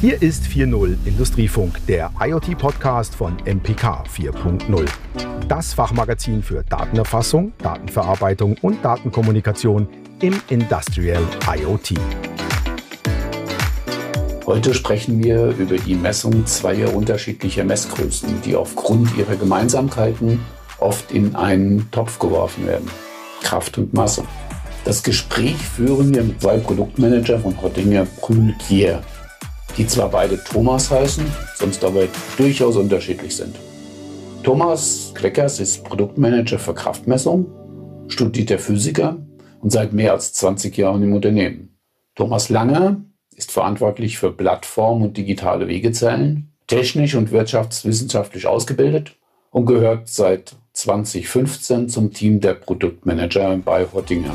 Hier ist 4.0 Industriefunk, der IoT-Podcast von MPK 4.0. Das Fachmagazin für Datenerfassung, Datenverarbeitung und Datenkommunikation im Industrial IoT. Heute sprechen wir über die Messung zweier unterschiedlicher Messgrößen, die aufgrund ihrer Gemeinsamkeiten oft in einen Topf geworfen werden. Kraft und Masse. Das Gespräch führen wir mit zwei Produktmanager von Hottinger Brühl-Kier, die zwar beide Thomas heißen, sonst aber durchaus unterschiedlich sind. Thomas Kleckers ist Produktmanager für Kraftmessung, studierter Physiker und seit mehr als 20 Jahren im Unternehmen. Thomas Langer ist verantwortlich für Plattform und digitale Wegezellen, technisch und wirtschaftswissenschaftlich ausgebildet und gehört seit 2015 zum Team der Produktmanager bei Hottinger.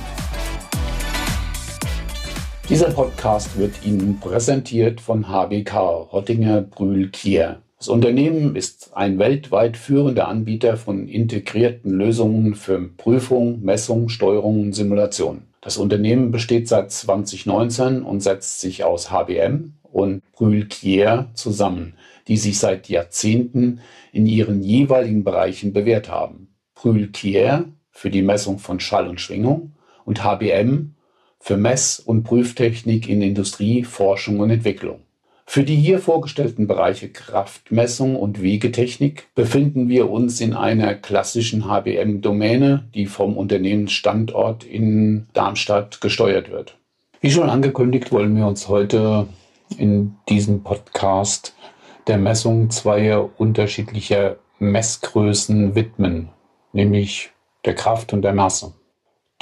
Dieser Podcast wird Ihnen präsentiert von HBK, Hottinger Brühl Kier. Das Unternehmen ist ein weltweit führender Anbieter von integrierten Lösungen für Prüfung, Messung, Steuerung und Simulation. Das Unternehmen besteht seit 2019 und setzt sich aus HBM und Brühl Kier zusammen, die sich seit Jahrzehnten in ihren jeweiligen Bereichen bewährt haben. Brühl Kier für die Messung von Schall und Schwingung und HBM für Mess- und Prüftechnik in Industrie, Forschung und Entwicklung. Für die hier vorgestellten Bereiche Kraftmessung und Wegetechnik befinden wir uns in einer klassischen HBM-Domäne, die vom Unternehmensstandort in Darmstadt gesteuert wird. Wie schon angekündigt, wollen wir uns heute in diesem Podcast der Messung zweier unterschiedlicher Messgrößen widmen, nämlich der Kraft und der Masse.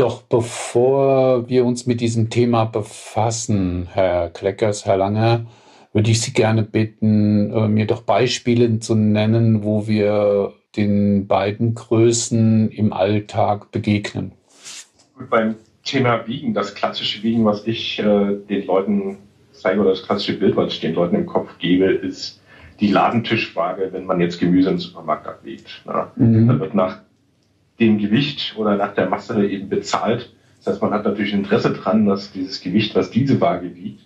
Doch bevor wir uns mit diesem Thema befassen, Herr Kleckers, Herr Lange, würde ich Sie gerne bitten, äh, mir doch Beispiele zu nennen, wo wir den beiden Größen im Alltag begegnen. Gut, beim Thema Wiegen, das klassische Wiegen, was ich äh, den Leuten zeige, oder das klassische Bild, was ich den Leuten im Kopf gebe, ist die Ladentischwaage, wenn man jetzt Gemüse im Supermarkt ablegt. Mhm. Da wird nach dem Gewicht oder nach der Masse eben bezahlt. Das heißt, man hat natürlich Interesse dran, dass dieses Gewicht, was diese Waage wiegt,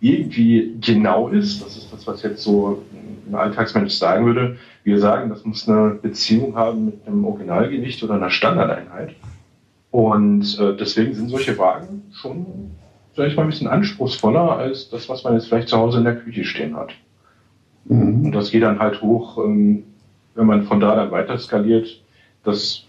irgendwie genau ist. Das ist das, was jetzt so ein Alltagsmensch sagen würde. Wir sagen, das muss eine Beziehung haben mit einem Originalgewicht oder einer Standardeinheit. Und äh, deswegen sind solche Wagen schon, sag ich mal, ein bisschen anspruchsvoller als das, was man jetzt vielleicht zu Hause in der Küche stehen hat. Mhm. Und das geht dann halt hoch, ähm, wenn man von da dann weiter skaliert. Das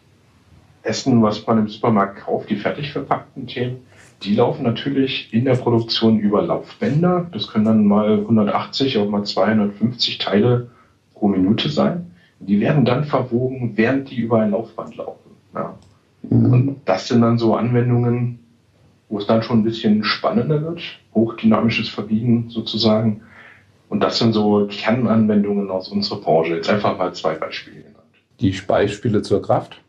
Essen, was man im Supermarkt kauft, die fertig verpackten Themen, die laufen natürlich in der Produktion über Laufbänder. Das können dann mal 180, auch mal 250 Teile pro Minute sein. Die werden dann verwogen, während die über ein Laufband laufen. Ja. Mhm. Und das sind dann so Anwendungen, wo es dann schon ein bisschen spannender wird. Hochdynamisches Verbiegen sozusagen. Und das sind so Kernanwendungen aus unserer Branche. Jetzt einfach mal zwei Beispiele genannt. Die Beispiele zur Kraft?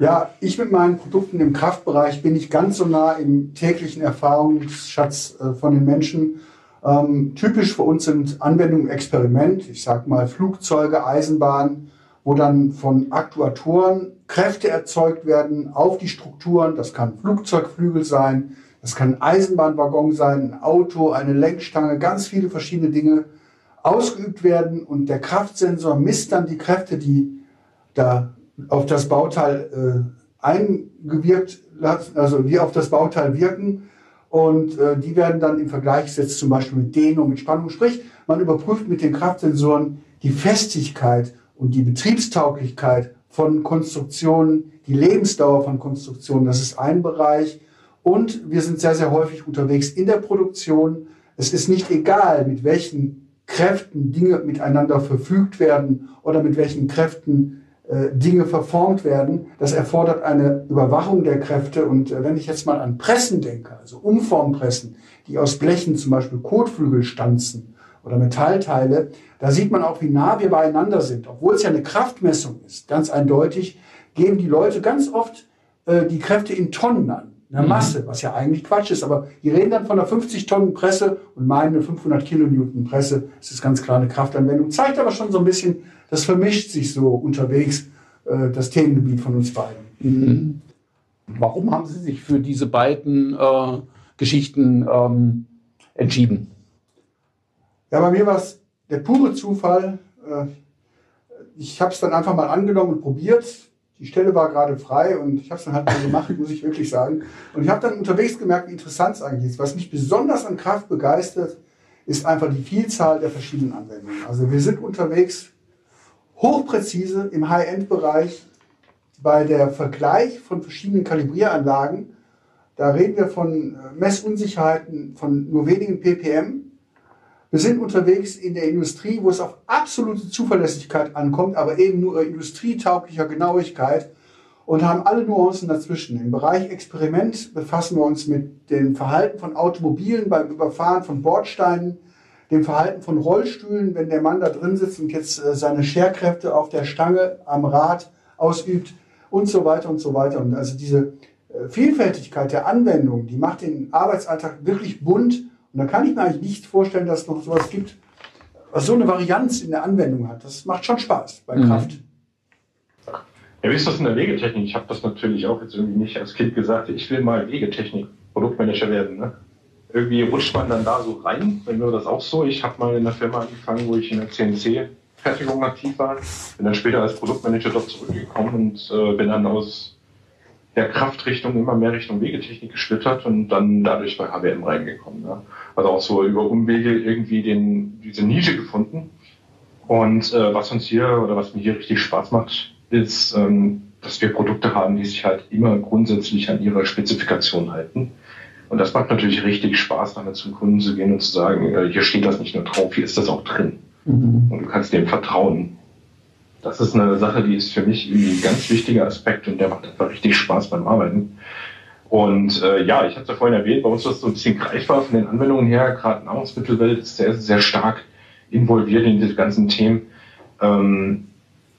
Ja, ich mit meinen Produkten im Kraftbereich bin nicht ganz so nah im täglichen Erfahrungsschatz äh, von den Menschen. Ähm, typisch für uns sind Anwendungen im Experiment, ich sag mal Flugzeuge, Eisenbahnen, wo dann von Aktuatoren Kräfte erzeugt werden auf die Strukturen. Das kann Flugzeugflügel sein, das kann Eisenbahnwaggon sein, ein Auto, eine Lenkstange, ganz viele verschiedene Dinge ausgeübt werden und der Kraftsensor misst dann die Kräfte, die da auf das Bauteil äh, eingewirkt, also die auf das Bauteil wirken. Und äh, die werden dann im Vergleich gesetzt, zum Beispiel mit Dehnung, mit Spannung. Sprich, man überprüft mit den Kraftsensoren die Festigkeit und die Betriebstauglichkeit von Konstruktionen, die Lebensdauer von Konstruktionen. Das ist ein Bereich. Und wir sind sehr, sehr häufig unterwegs in der Produktion. Es ist nicht egal, mit welchen Kräften Dinge miteinander verfügt werden oder mit welchen Kräften Dinge verformt werden. Das erfordert eine Überwachung der Kräfte. Und äh, wenn ich jetzt mal an Pressen denke, also Umformpressen, die aus Blechen zum Beispiel Kotflügel stanzen oder Metallteile, da sieht man auch, wie nah wir beieinander sind. Obwohl es ja eine Kraftmessung ist, ganz eindeutig, geben die Leute ganz oft äh, die Kräfte in Tonnen an. Eine mhm. Masse, was ja eigentlich Quatsch ist. Aber die reden dann von einer 50 Tonnen Presse und meinen eine 500 Kilonewton Presse. Das ist ganz klar eine Kraftanwendung. Zeigt aber schon so ein bisschen, das vermischt sich so unterwegs, äh, das Themengebiet von uns beiden. Mhm. Warum haben Sie sich für diese beiden äh, Geschichten ähm, entschieden? Ja, bei mir war es der pure Zufall. Äh, ich habe es dann einfach mal angenommen und probiert. Die Stelle war gerade frei und ich habe es dann halt mal gemacht, muss ich wirklich sagen. Und ich habe dann unterwegs gemerkt, wie interessant es eigentlich ist. Was mich besonders an Kraft begeistert, ist einfach die Vielzahl der verschiedenen Anwendungen. Also wir sind unterwegs hochpräzise im High-End-Bereich bei der Vergleich von verschiedenen Kalibrieranlagen. Da reden wir von äh, Messunsicherheiten von nur wenigen ppm. Wir sind unterwegs in der Industrie, wo es auf absolute Zuverlässigkeit ankommt, aber eben nur industrietauglicher Genauigkeit und haben alle Nuancen dazwischen. Im Bereich Experiment befassen wir uns mit dem Verhalten von Automobilen beim Überfahren von Bordsteinen, dem Verhalten von Rollstühlen, wenn der Mann da drin sitzt und jetzt äh, seine Scherkräfte auf der Stange am Rad ausübt und so weiter und so weiter. Und also diese äh, Vielfältigkeit der Anwendung, die macht den Arbeitsalltag wirklich bunt. Und da kann ich mir eigentlich nicht vorstellen, dass es noch sowas gibt, was so eine Varianz in der Anwendung hat. Das macht schon Spaß bei mhm. Kraft. Ja, wie ist das in der Wegetechnik? Ich habe das natürlich auch jetzt irgendwie nicht als Kind gesagt. Ich will mal Wegetechnik Produktmanager werden. Ne? Irgendwie rutscht man dann da so rein. Bei mir das auch so. Ich habe mal in einer Firma angefangen, wo ich in der CNC-Fertigung aktiv war. Bin dann später als Produktmanager dort zurückgekommen und äh, bin dann aus der Kraftrichtung immer mehr Richtung Wegetechnik geschlittert und dann dadurch bei HBM reingekommen. Ne? Also auch so über Umwege irgendwie den, diese Nische gefunden. Und äh, was uns hier oder was mir hier richtig Spaß macht, ist, ähm, dass wir Produkte haben, die sich halt immer grundsätzlich an ihrer Spezifikation halten. Und das macht natürlich richtig Spaß, damit zum Kunden zu gehen und zu sagen, äh, hier steht das nicht nur drauf, hier ist das auch drin. Mhm. Und du kannst dem vertrauen. Das ist eine Sache, die ist für mich ein ganz wichtiger Aspekt und der macht einfach richtig Spaß beim Arbeiten. Und äh, ja, ich hatte es ja vorhin erwähnt, bei uns ist das so ein bisschen greifbar von den Anwendungen her. Gerade Nahrungsmittelwelt ist sehr, sehr stark involviert in diese ganzen Themen. Ähm,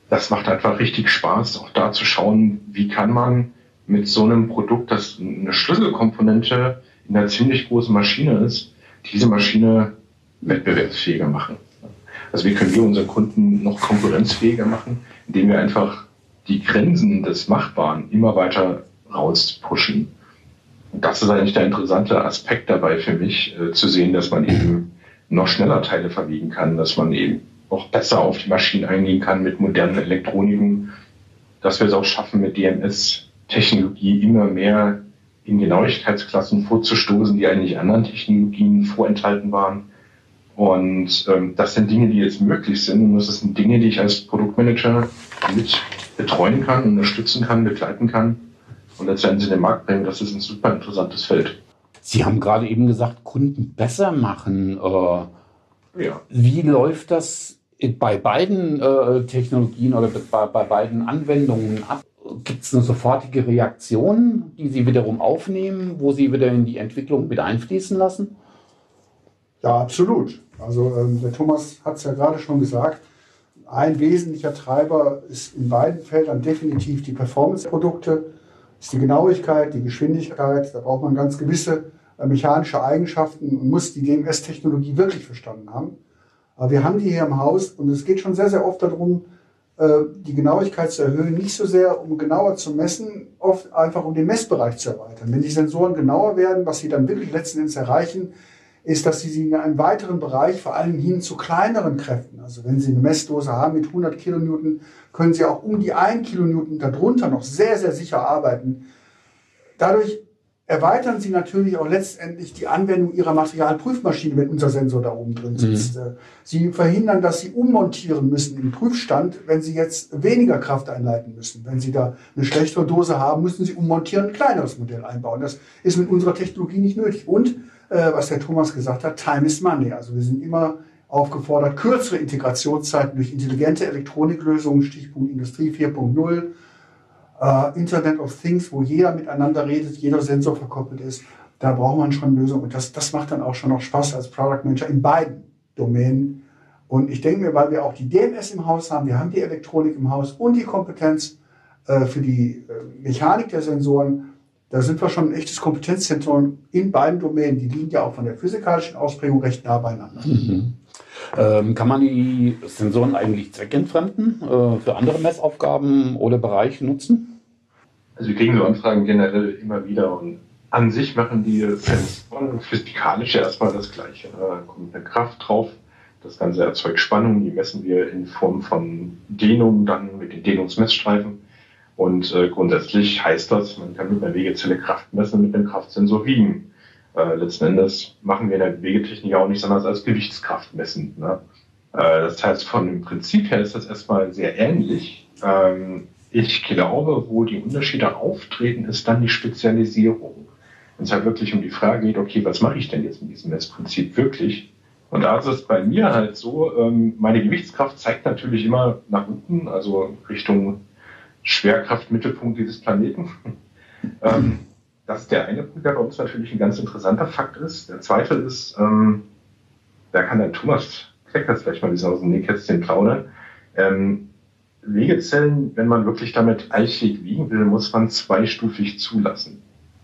das macht einfach richtig Spaß, auch da zu schauen, wie kann man mit so einem Produkt, das eine Schlüsselkomponente in einer ziemlich großen Maschine ist, diese Maschine wettbewerbsfähiger machen. Also wie können wir unseren Kunden noch konkurrenzfähiger machen, indem wir einfach die Grenzen des Machbaren immer weiter rauspushen. Und das ist eigentlich der interessante Aspekt dabei für mich, äh, zu sehen, dass man eben noch schneller Teile verwiegen kann, dass man eben auch besser auf die Maschinen eingehen kann mit modernen Elektroniken, dass wir es auch schaffen, mit DMS-Technologie immer mehr in Genauigkeitsklassen vorzustoßen, die eigentlich anderen Technologien vorenthalten waren. Und ähm, das sind Dinge, die jetzt möglich sind. Und das sind Dinge, die ich als Produktmanager mit betreuen kann, unterstützen kann, begleiten kann und letztendlich in den Markt bringen. Das ist ein super interessantes Feld. Sie haben gerade eben gesagt, Kunden besser machen. Äh, ja. Wie läuft das bei beiden äh, Technologien oder bei, bei beiden Anwendungen ab? Gibt es eine sofortige Reaktion, die Sie wiederum aufnehmen, wo Sie wieder in die Entwicklung mit einfließen lassen? Ja, absolut. Also ähm, der Thomas hat es ja gerade schon gesagt. Ein wesentlicher Treiber ist in beiden Feldern definitiv die Performance-Produkte, ist die Genauigkeit, die Geschwindigkeit. Da braucht man ganz gewisse äh, mechanische Eigenschaften und muss die DMS-Technologie wirklich verstanden haben. Aber wir haben die hier im Haus und es geht schon sehr, sehr oft darum, die Genauigkeit zu erhöhen. Nicht so sehr, um genauer zu messen, oft einfach um den Messbereich zu erweitern. Wenn die Sensoren genauer werden, was sie dann wirklich letzten Endes erreichen, ist, dass sie sie in einem weiteren Bereich, vor allem hin zu kleineren Kräften, also wenn Sie eine Messdose haben mit 100 Kilonewton, können Sie auch um die 1 Kilonewton darunter noch sehr, sehr sicher arbeiten. Dadurch erweitern Sie natürlich auch letztendlich die Anwendung Ihrer Materialprüfmaschine, wenn unser Sensor da oben drin sitzt. Mhm. Sie verhindern, dass Sie ummontieren müssen im Prüfstand, wenn Sie jetzt weniger Kraft einleiten müssen. Wenn Sie da eine schlechtere Dose haben, müssen Sie ummontieren, ein kleineres Modell einbauen. Das ist mit unserer Technologie nicht nötig. Und, äh, was der Thomas gesagt hat, Time is Money. Also wir sind immer aufgefordert, kürzere Integrationszeiten durch intelligente Elektroniklösungen, Stichpunkt Industrie 4.0, äh, Internet of Things, wo jeder miteinander redet, jeder Sensor verkoppelt ist, da braucht man schon Lösungen. Und das, das macht dann auch schon noch Spaß als Product Manager in beiden Domänen. Und ich denke mir, weil wir auch die DMS im Haus haben, wir haben die Elektronik im Haus und die Kompetenz äh, für die äh, Mechanik der Sensoren, da sind wir schon ein echtes Kompetenzzentrum in beiden Domänen. Die liegen ja auch von der physikalischen Ausprägung recht nah beieinander. Mhm. Ähm, kann man die Sensoren eigentlich zweckentfremden, äh, für andere Messaufgaben oder Bereiche nutzen? Also wir kriegen so Anfragen generell immer wieder und an sich machen die Sensoren physikalisch erstmal das Gleiche. Da kommt eine Kraft drauf, Das Ganze erzeugt Spannung, die messen wir in Form von Dehnung dann mit den Dehnungsmessstreifen. Und äh, grundsätzlich heißt das, man kann mit einer Wegezelle Kraft messen, mit einem Kraftsensor wiegen. Äh, letzten Endes machen wir in der Wegetechnik auch nichts anderes als Gewichtskraft messen. Ne? Äh, das heißt, von dem Prinzip her ist das erstmal sehr ähnlich. Ähm, ich glaube, wo die Unterschiede auftreten, ist dann die Spezialisierung. Wenn es halt wirklich um die Frage geht, okay, was mache ich denn jetzt mit diesem Messprinzip wirklich? Und da ist es bei mir halt so, ähm, meine Gewichtskraft zeigt natürlich immer nach unten, also Richtung Schwerkraftmittelpunkt dieses Planeten. ähm, das ist der eine Punkt, der bei uns natürlich ein ganz interessanter Fakt ist. Der zweite ist, ähm, da kann der Thomas Kleckers vielleicht mal ein aus dem Nähkästchen plaudern. Ähm, Wegezellen, wenn man wirklich damit eichig wiegen will, muss man zweistufig zulassen.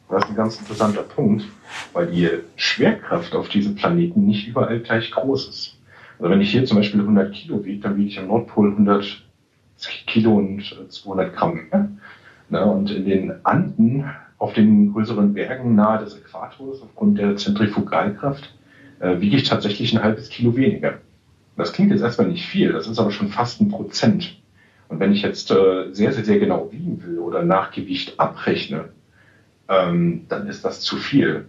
Das ist ein ganz interessanter Punkt, weil die Schwerkraft auf diesem Planeten nicht überall gleich groß ist. Also wenn ich hier zum Beispiel 100 Kilo wiege, dann wiege ich am Nordpol 100 Kilo und 200 Gramm. Ja? und in den Anden, auf den größeren Bergen nahe des Äquators, aufgrund der Zentrifugalkraft, äh, wiege ich tatsächlich ein halbes Kilo weniger. Das klingt jetzt erstmal nicht viel, das ist aber schon fast ein Prozent. Und wenn ich jetzt äh, sehr, sehr, sehr genau wiegen will oder nach Gewicht abrechne, ähm, dann ist das zu viel.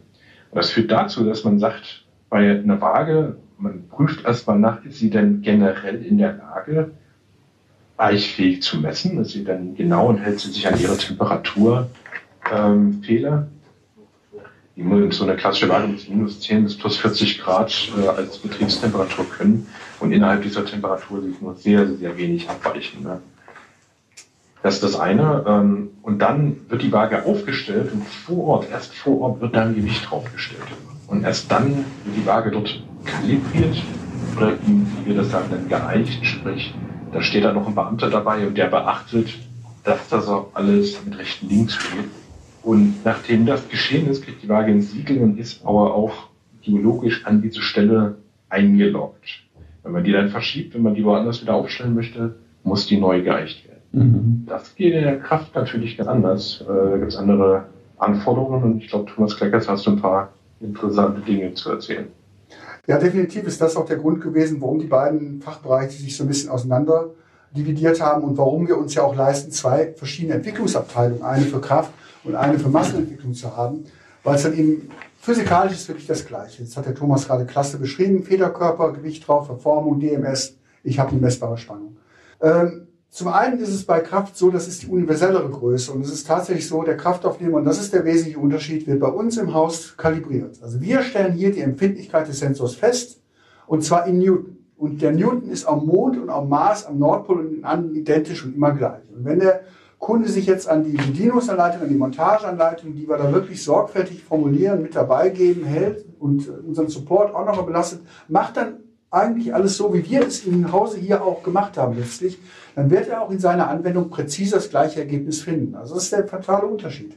Und das führt dazu, dass man sagt, bei einer Waage, man prüft erstmal nach, ist sie denn generell in der Lage, eichfähig zu messen? Ist sie dann genau und hält sie sich an ihre Temperaturfehler? Ähm, so eine klassische Waage mit minus 10 bis plus 40 Grad äh, als Betriebstemperatur können und innerhalb dieser Temperatur sich nur sehr, sehr wenig abweichen. Ne? Das ist das eine. Ähm, und dann wird die Waage aufgestellt und vor Ort, erst vor Ort wird dann Gewicht draufgestellt. Und erst dann wird die Waage dort kalibriert oder wie wir das sagen, dann geeicht, sprich, da steht dann noch ein Beamter dabei und der beachtet, dass das auch alles mit rechten Links steht. Und nachdem das geschehen ist, kriegt die Waage ein Siegel und ist aber auch geologisch an diese Stelle eingeloggt. Wenn man die dann verschiebt, wenn man die woanders wieder aufstellen möchte, muss die neu geeicht werden. Mhm. Das geht in der Kraft natürlich ganz anders. Äh, da gibt es andere Anforderungen und ich glaube, Thomas Kleckers hast du ein paar interessante Dinge zu erzählen. Ja, definitiv ist das auch der Grund gewesen, warum die beiden Fachbereiche sich so ein bisschen auseinander dividiert haben und warum wir uns ja auch leisten, zwei verschiedene Entwicklungsabteilungen, eine für Kraft und eine für Massenentwicklung zu haben, weil es dann eben Physikalisch ist wirklich das Gleiche. Jetzt hat der Thomas gerade klasse beschrieben. Federkörper, Gewicht drauf, Verformung, DMS. Ich habe eine messbare Spannung. Ähm, zum einen ist es bei Kraft so, das ist die universellere Größe und es ist tatsächlich so, der Kraftaufnehmer, und das ist der wesentliche Unterschied, wird bei uns im Haus kalibriert. Also wir stellen hier die Empfindlichkeit des Sensors fest und zwar in Newton. Und der Newton ist am Mond und am Mars, am Nordpol und in anderen identisch und immer gleich. Und wenn der Kunde sich jetzt an die Bedienungsanleitung, an die Montageanleitung, die wir da wirklich sorgfältig formulieren, mit dabei geben, hält und unseren Support auch nochmal belastet, macht dann eigentlich alles so, wie wir es im Hause hier auch gemacht haben letztlich, dann wird er auch in seiner Anwendung präzise das gleiche Ergebnis finden. Also das ist der fatale Unterschied.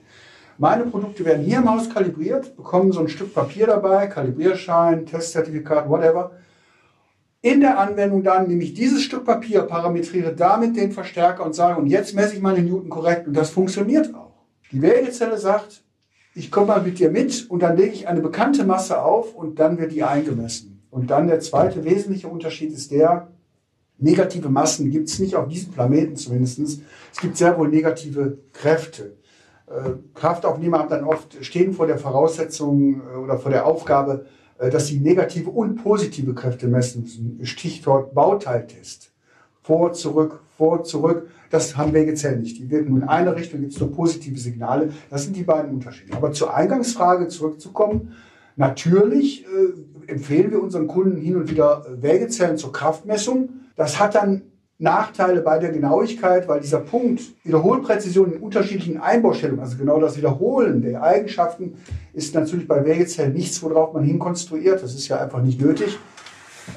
Meine Produkte werden hier im Haus kalibriert, bekommen so ein Stück Papier dabei, Kalibrierschein, Testzertifikat, whatever in der Anwendung dann nehme ich dieses Stück Papier, parametriere damit den Verstärker und sage, und jetzt messe ich meine Newton korrekt. Und das funktioniert auch. Die Wägezelle sagt, ich komme mal mit dir mit und dann lege ich eine bekannte Masse auf und dann wird die eingemessen. Und dann der zweite wesentliche Unterschied ist der, negative Massen gibt es nicht auf diesem Planeten zumindest. Es gibt sehr wohl negative Kräfte. Äh, Kraftaufnehmer haben dann oft stehen vor der Voraussetzung äh, oder vor der Aufgabe, dass sie negative und positive Kräfte messen müssen. Stichwort Bauteiltest. Vor, zurück, vor, zurück. Das haben Wegezellen nicht. Die wirken nur in eine Richtung, gibt es nur positive Signale. Das sind die beiden Unterschiede. Aber zur Eingangsfrage zurückzukommen. Natürlich äh, empfehlen wir unseren Kunden hin und wieder äh, Wägezellen zur Kraftmessung. Das hat dann Nachteile bei der Genauigkeit, weil dieser Punkt Wiederholpräzision in unterschiedlichen Einbaustellungen, also genau das Wiederholen der Eigenschaften, ist natürlich bei Wägezellen nichts, worauf man hinkonstruiert. Das ist ja einfach nicht nötig.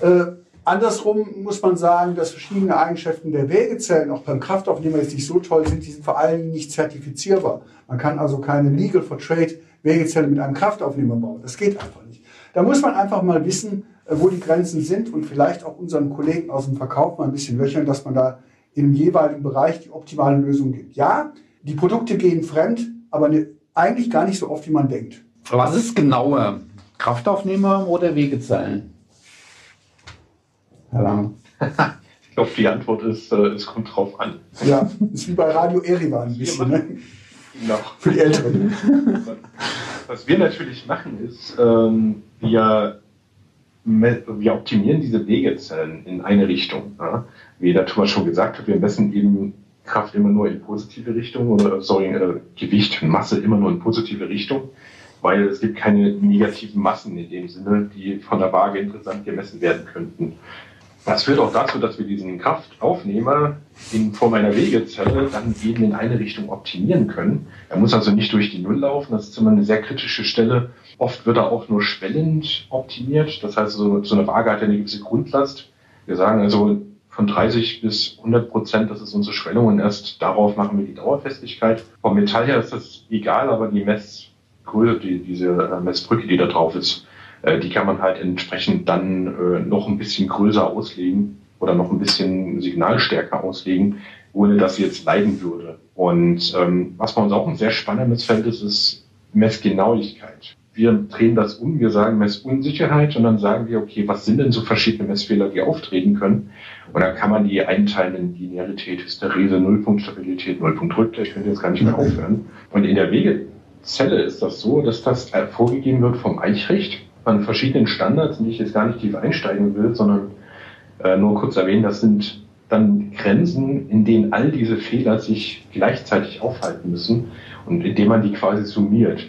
Äh, andersrum muss man sagen, dass verschiedene Eigenschaften der Wägezellen auch beim Kraftaufnehmer jetzt nicht so toll sind, die sind vor allem nicht zertifizierbar. Man kann also keine Legal for Trade Wägezelle mit einem Kraftaufnehmer bauen. Das geht einfach nicht. Da muss man einfach mal wissen, wo die Grenzen sind und vielleicht auch unseren Kollegen aus dem Verkauf mal ein bisschen löcheln, dass man da im jeweiligen Bereich die optimale Lösung gibt. Ja, die Produkte gehen fremd, aber ne, eigentlich gar nicht so oft, wie man denkt. Was ist genauer? Kraftaufnehmer oder Wegezeilen? Herr Lange? ich glaube, die Antwort ist, äh, es kommt drauf an. Ja, ist wie bei Radio Erivan ein bisschen. Ne? Genau. Für die Älteren. Was wir natürlich machen, ist, ähm, wir, wir optimieren diese Wegezellen in eine Richtung. Ja? Wie der Thomas schon gesagt hat, wir messen eben Kraft immer nur in positive Richtung oder sorry, äh, Gewicht und Masse immer nur in positive Richtung, weil es gibt keine negativen Massen in dem Sinne, die von der Waage interessant gemessen werden könnten. Das führt auch dazu, dass wir diesen Kraftaufnehmer in Form einer Wegezelle dann eben in eine Richtung optimieren können. Er muss also nicht durch die Null laufen, das ist immer eine sehr kritische Stelle. Oft wird er auch nur schwellend optimiert, das heißt, so, so eine Waage hat ja eine gewisse Grundlast. Wir sagen also, von 30 bis 100 Prozent, das ist unsere Schwellung und erst darauf machen wir die Dauerfestigkeit. Vom Metall her ist das egal, aber die Messgröße, die, diese äh, Messbrücke, die da drauf ist, die kann man halt entsprechend dann äh, noch ein bisschen größer auslegen oder noch ein bisschen signalstärker auslegen, ohne dass sie jetzt leiden würde. Und ähm, was bei uns auch ein sehr spannendes Feld ist, ist Messgenauigkeit wir drehen das um, wir sagen Messunsicherheit und dann sagen wir, okay, was sind denn so verschiedene Messfehler, die auftreten können? Und dann kann man die einteilen in Linearität, Hysterese, Nullpunktstabilität, Nullpunktrückgleich, ich könnte jetzt gar nicht mehr aufhören. Und in der Wegezelle ist das so, dass das vorgegeben wird vom Eichrecht an verschiedenen Standards, in die ich jetzt gar nicht tief einsteigen will, sondern äh, nur kurz erwähnen, das sind dann Grenzen, in denen all diese Fehler sich gleichzeitig aufhalten müssen und indem man die quasi summiert.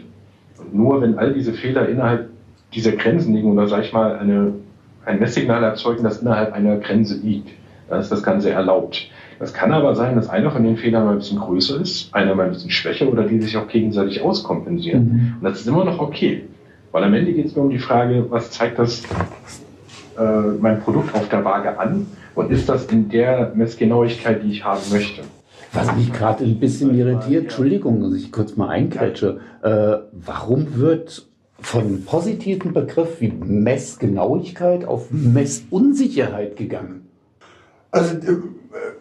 Und nur wenn all diese Fehler innerhalb dieser Grenzen liegen oder sag ich mal eine, ein Messsignal erzeugen, das innerhalb einer Grenze liegt, dann ist das Ganze erlaubt. Das kann aber sein, dass einer von den Fehlern mal ein bisschen größer ist, einer mal ein bisschen schwächer oder die sich auch gegenseitig auskompensieren. Mhm. Und das ist immer noch okay. Weil am Ende geht es mir um die Frage, was zeigt das äh, mein Produkt auf der Waage an und ist das in der Messgenauigkeit, die ich haben möchte? Was mich gerade ein bisschen irritiert, Entschuldigung, dass ich kurz mal eingrätsche, äh, warum wird von positiven Begriff wie Messgenauigkeit auf Messunsicherheit gegangen? Also äh,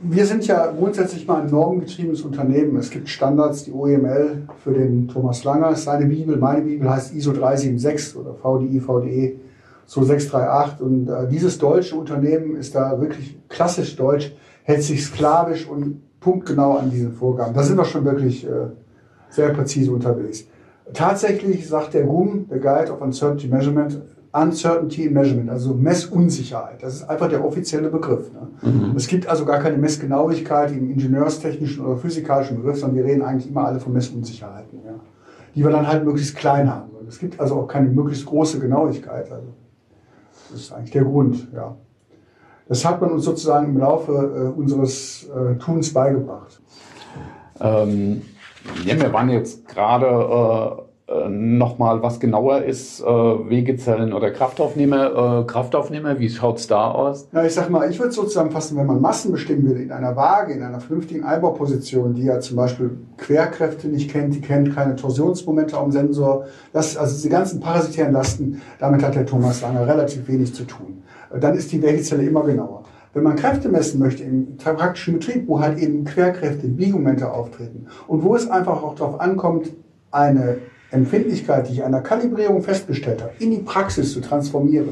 wir sind ja grundsätzlich mal ein normgetriebenes Unternehmen. Es gibt Standards, die OEML für den Thomas Langer, seine Bibel, meine Bibel heißt ISO 376 oder VDI, VDE 2638 und äh, dieses deutsche Unternehmen ist da wirklich klassisch deutsch, hält sich sklavisch und punktgenau an diesen Vorgaben. Da sind wir schon wirklich äh, sehr präzise unterwegs. Tatsächlich sagt der GUM, der Guide of Uncertainty Measurement, Uncertainty Measurement, also Messunsicherheit. Das ist einfach der offizielle Begriff. Ne? Mhm. Es gibt also gar keine Messgenauigkeit im ingenieurstechnischen oder physikalischen Begriff, sondern wir reden eigentlich immer alle von Messunsicherheiten, ja? die wir dann halt möglichst klein haben. Und es gibt also auch keine möglichst große Genauigkeit. Also das ist eigentlich der Grund. Ja. Das hat man uns sozusagen im Laufe äh, unseres äh, Tuns beigebracht. Ähm, ja, wir waren jetzt gerade äh, äh nochmal, was genauer ist, äh, Wegezellen oder Kraftaufnehmer. Äh, Kraftaufnehmer, wie schaut es da aus? Ja, ich sag mal, ich würde so zusammenfassen, wenn man Massen bestimmen würde in einer Waage, in einer vernünftigen Einbauposition, die ja zum Beispiel Querkräfte nicht kennt, die kennt keine Torsionsmomente am Sensor, das, also diese ganzen parasitären Lasten, damit hat der Thomas Langer relativ wenig zu tun. Dann ist die Wegezelle immer genauer. Wenn man Kräfte messen möchte im praktischen Betrieb, wo halt eben Querkräfte, Biegmomente auftreten und wo es einfach auch darauf ankommt, eine Empfindlichkeit, die ich einer Kalibrierung festgestellt habe, in die Praxis zu transformieren,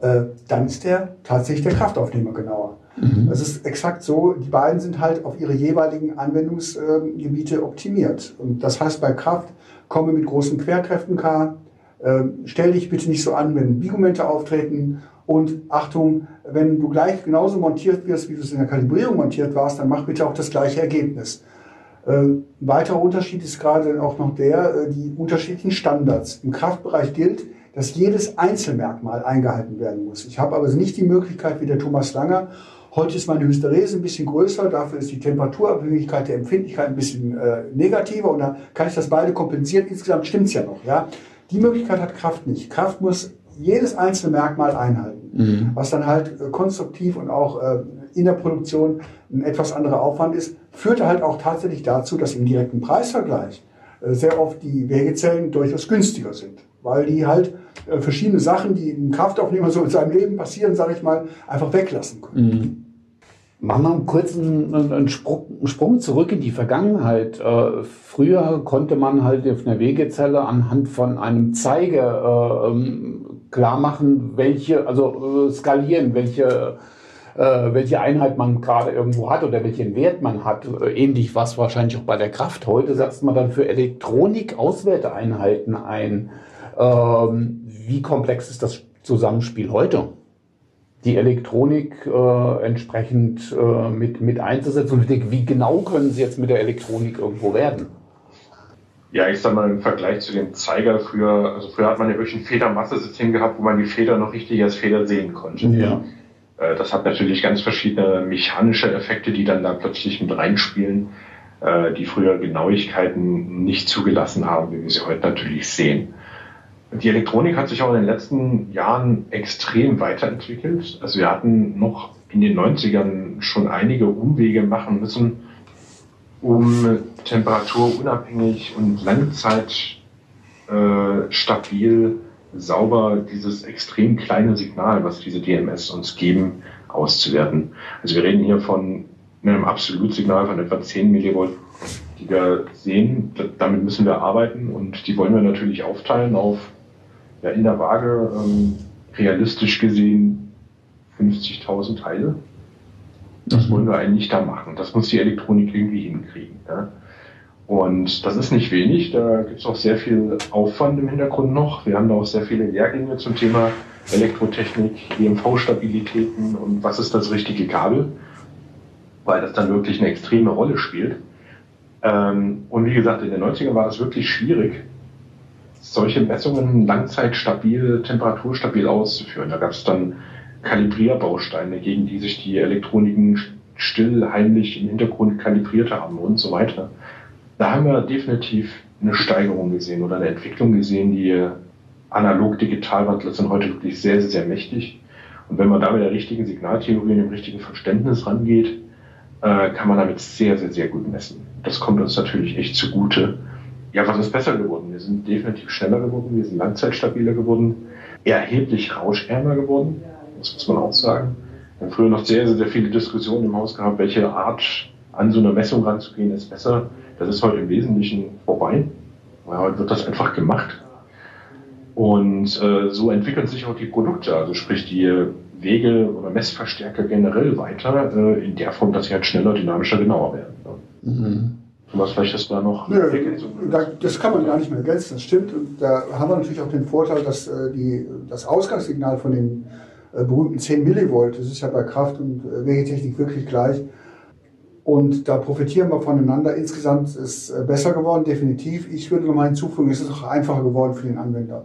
äh, dann ist der tatsächlich der Kraftaufnehmer genauer. Mhm. Das ist exakt so. Die beiden sind halt auf ihre jeweiligen Anwendungsgebiete optimiert. Und das heißt, bei Kraft komme mit großen Querkräften klar. Äh, stell dich bitte nicht so an, wenn Biegumente auftreten und Achtung, wenn du gleich genauso montiert wirst, wie du es in der Kalibrierung montiert warst, dann mach bitte auch das gleiche Ergebnis. Äh, ein weiterer Unterschied ist gerade auch noch der, äh, die unterschiedlichen Standards. Im Kraftbereich gilt, dass jedes Einzelmerkmal eingehalten werden muss. Ich habe aber nicht die Möglichkeit, wie der Thomas Langer, heute ist meine Hysterese ein bisschen größer, dafür ist die Temperaturabhängigkeit der Empfindlichkeit ein bisschen äh, negativer und dann kann ich das beide kompensieren. Insgesamt stimmt es ja noch. Ja? Die Möglichkeit hat Kraft nicht. Kraft muss jedes einzelne Merkmal einhalten, mhm. was dann halt äh, konstruktiv und auch äh, in der Produktion ein etwas anderer Aufwand ist, führte halt auch tatsächlich dazu, dass im direkten Preisvergleich äh, sehr oft die Wegezellen durchaus günstiger sind, weil die halt äh, verschiedene Sachen, die ein Kraftaufnehmer so in seinem Leben passieren, sage ich mal, einfach weglassen können. Mhm. Machen wir einen kurzen einen Sprung zurück in die Vergangenheit. Äh, früher konnte man halt auf einer Wegezelle anhand von einem Zeiger äh, ähm, klar machen, welche, also äh, skalieren, welche, äh, welche Einheit man gerade irgendwo hat oder welchen Wert man hat. Äh, ähnlich was wahrscheinlich auch bei der Kraft. Heute setzt man dann für Elektronik Auswerteeinheiten ein. Ähm, wie komplex ist das Zusammenspiel heute? Die Elektronik äh, entsprechend äh, mit, mit einzusetzen. Und wie genau können Sie jetzt mit der Elektronik irgendwo werden? Ja, ich sag mal im Vergleich zu dem Zeiger früher, also früher hat man ja wirklich ein Federmassesystem gehabt, wo man die Feder noch richtig als Feder sehen konnte. Ja. Äh, das hat natürlich ganz verschiedene mechanische Effekte, die dann da plötzlich mit reinspielen, äh, die früher Genauigkeiten nicht zugelassen haben, wie wir sie heute natürlich sehen. Die Elektronik hat sich auch in den letzten Jahren extrem weiterentwickelt. Also wir hatten noch in den 90ern schon einige Umwege machen müssen, um temperaturunabhängig und langzeitstabil, äh, sauber dieses extrem kleine Signal, was diese DMS uns geben, auszuwerten. Also wir reden hier von einem Absolutsignal von etwa 10 Millivolt, die wir sehen. Damit müssen wir arbeiten und die wollen wir natürlich aufteilen auf ja, in der Waage ähm, realistisch gesehen 50.000 Teile. Das wollen wir eigentlich da machen. Das muss die Elektronik irgendwie hinkriegen. Ja. Und das ist nicht wenig. Da gibt es auch sehr viel Aufwand im Hintergrund noch. Wir haben da auch sehr viele Lehrgänge zum Thema Elektrotechnik, EMV-Stabilitäten und was ist das richtige Kabel, weil das dann wirklich eine extreme Rolle spielt. Ähm, und wie gesagt, in den 90ern war das wirklich schwierig, solche Messungen langzeitstabil, temperaturstabil auszuführen. Da gab es dann Kalibrierbausteine, gegen die sich die Elektroniken still, heimlich im Hintergrund kalibriert haben und so weiter. Da haben wir definitiv eine Steigerung gesehen oder eine Entwicklung gesehen, die analog-digital-Wandler sind heute wirklich sehr, sehr, sehr mächtig. Und wenn man da mit der richtigen Signaltheorie und dem richtigen Verständnis rangeht, äh, kann man damit sehr, sehr, sehr gut messen. Das kommt uns natürlich echt zugute. Ja, was ist besser geworden? Wir sind definitiv schneller geworden, wir sind langzeitstabiler geworden, erheblich rauschärmer geworden. Das muss man auch sagen. Wir haben früher noch sehr, sehr, sehr viele Diskussionen im Haus gehabt, welche Art an so eine Messung ranzugehen ist besser. Das ist heute im Wesentlichen vorbei. Weil heute wird das einfach gemacht. Und äh, so entwickeln sich auch die Produkte, also sprich die Wege oder Messverstärker generell weiter, äh, in der Form, dass sie halt schneller, dynamischer, genauer werden. Ne? Mhm. Was vielleicht ist da noch? Nö, das kann man gar nicht mehr ergänzen, das stimmt. Und da haben wir natürlich auch den Vorteil, dass äh, die, das Ausgangssignal von den äh, berühmten 10 Millivolt. Das ist ja bei Kraft und äh, Wegetechnik wirklich gleich. Und da profitieren wir voneinander. Insgesamt ist es äh, besser geworden, definitiv. Ich würde nochmal hinzufügen, es ist auch einfacher geworden für den Anwender.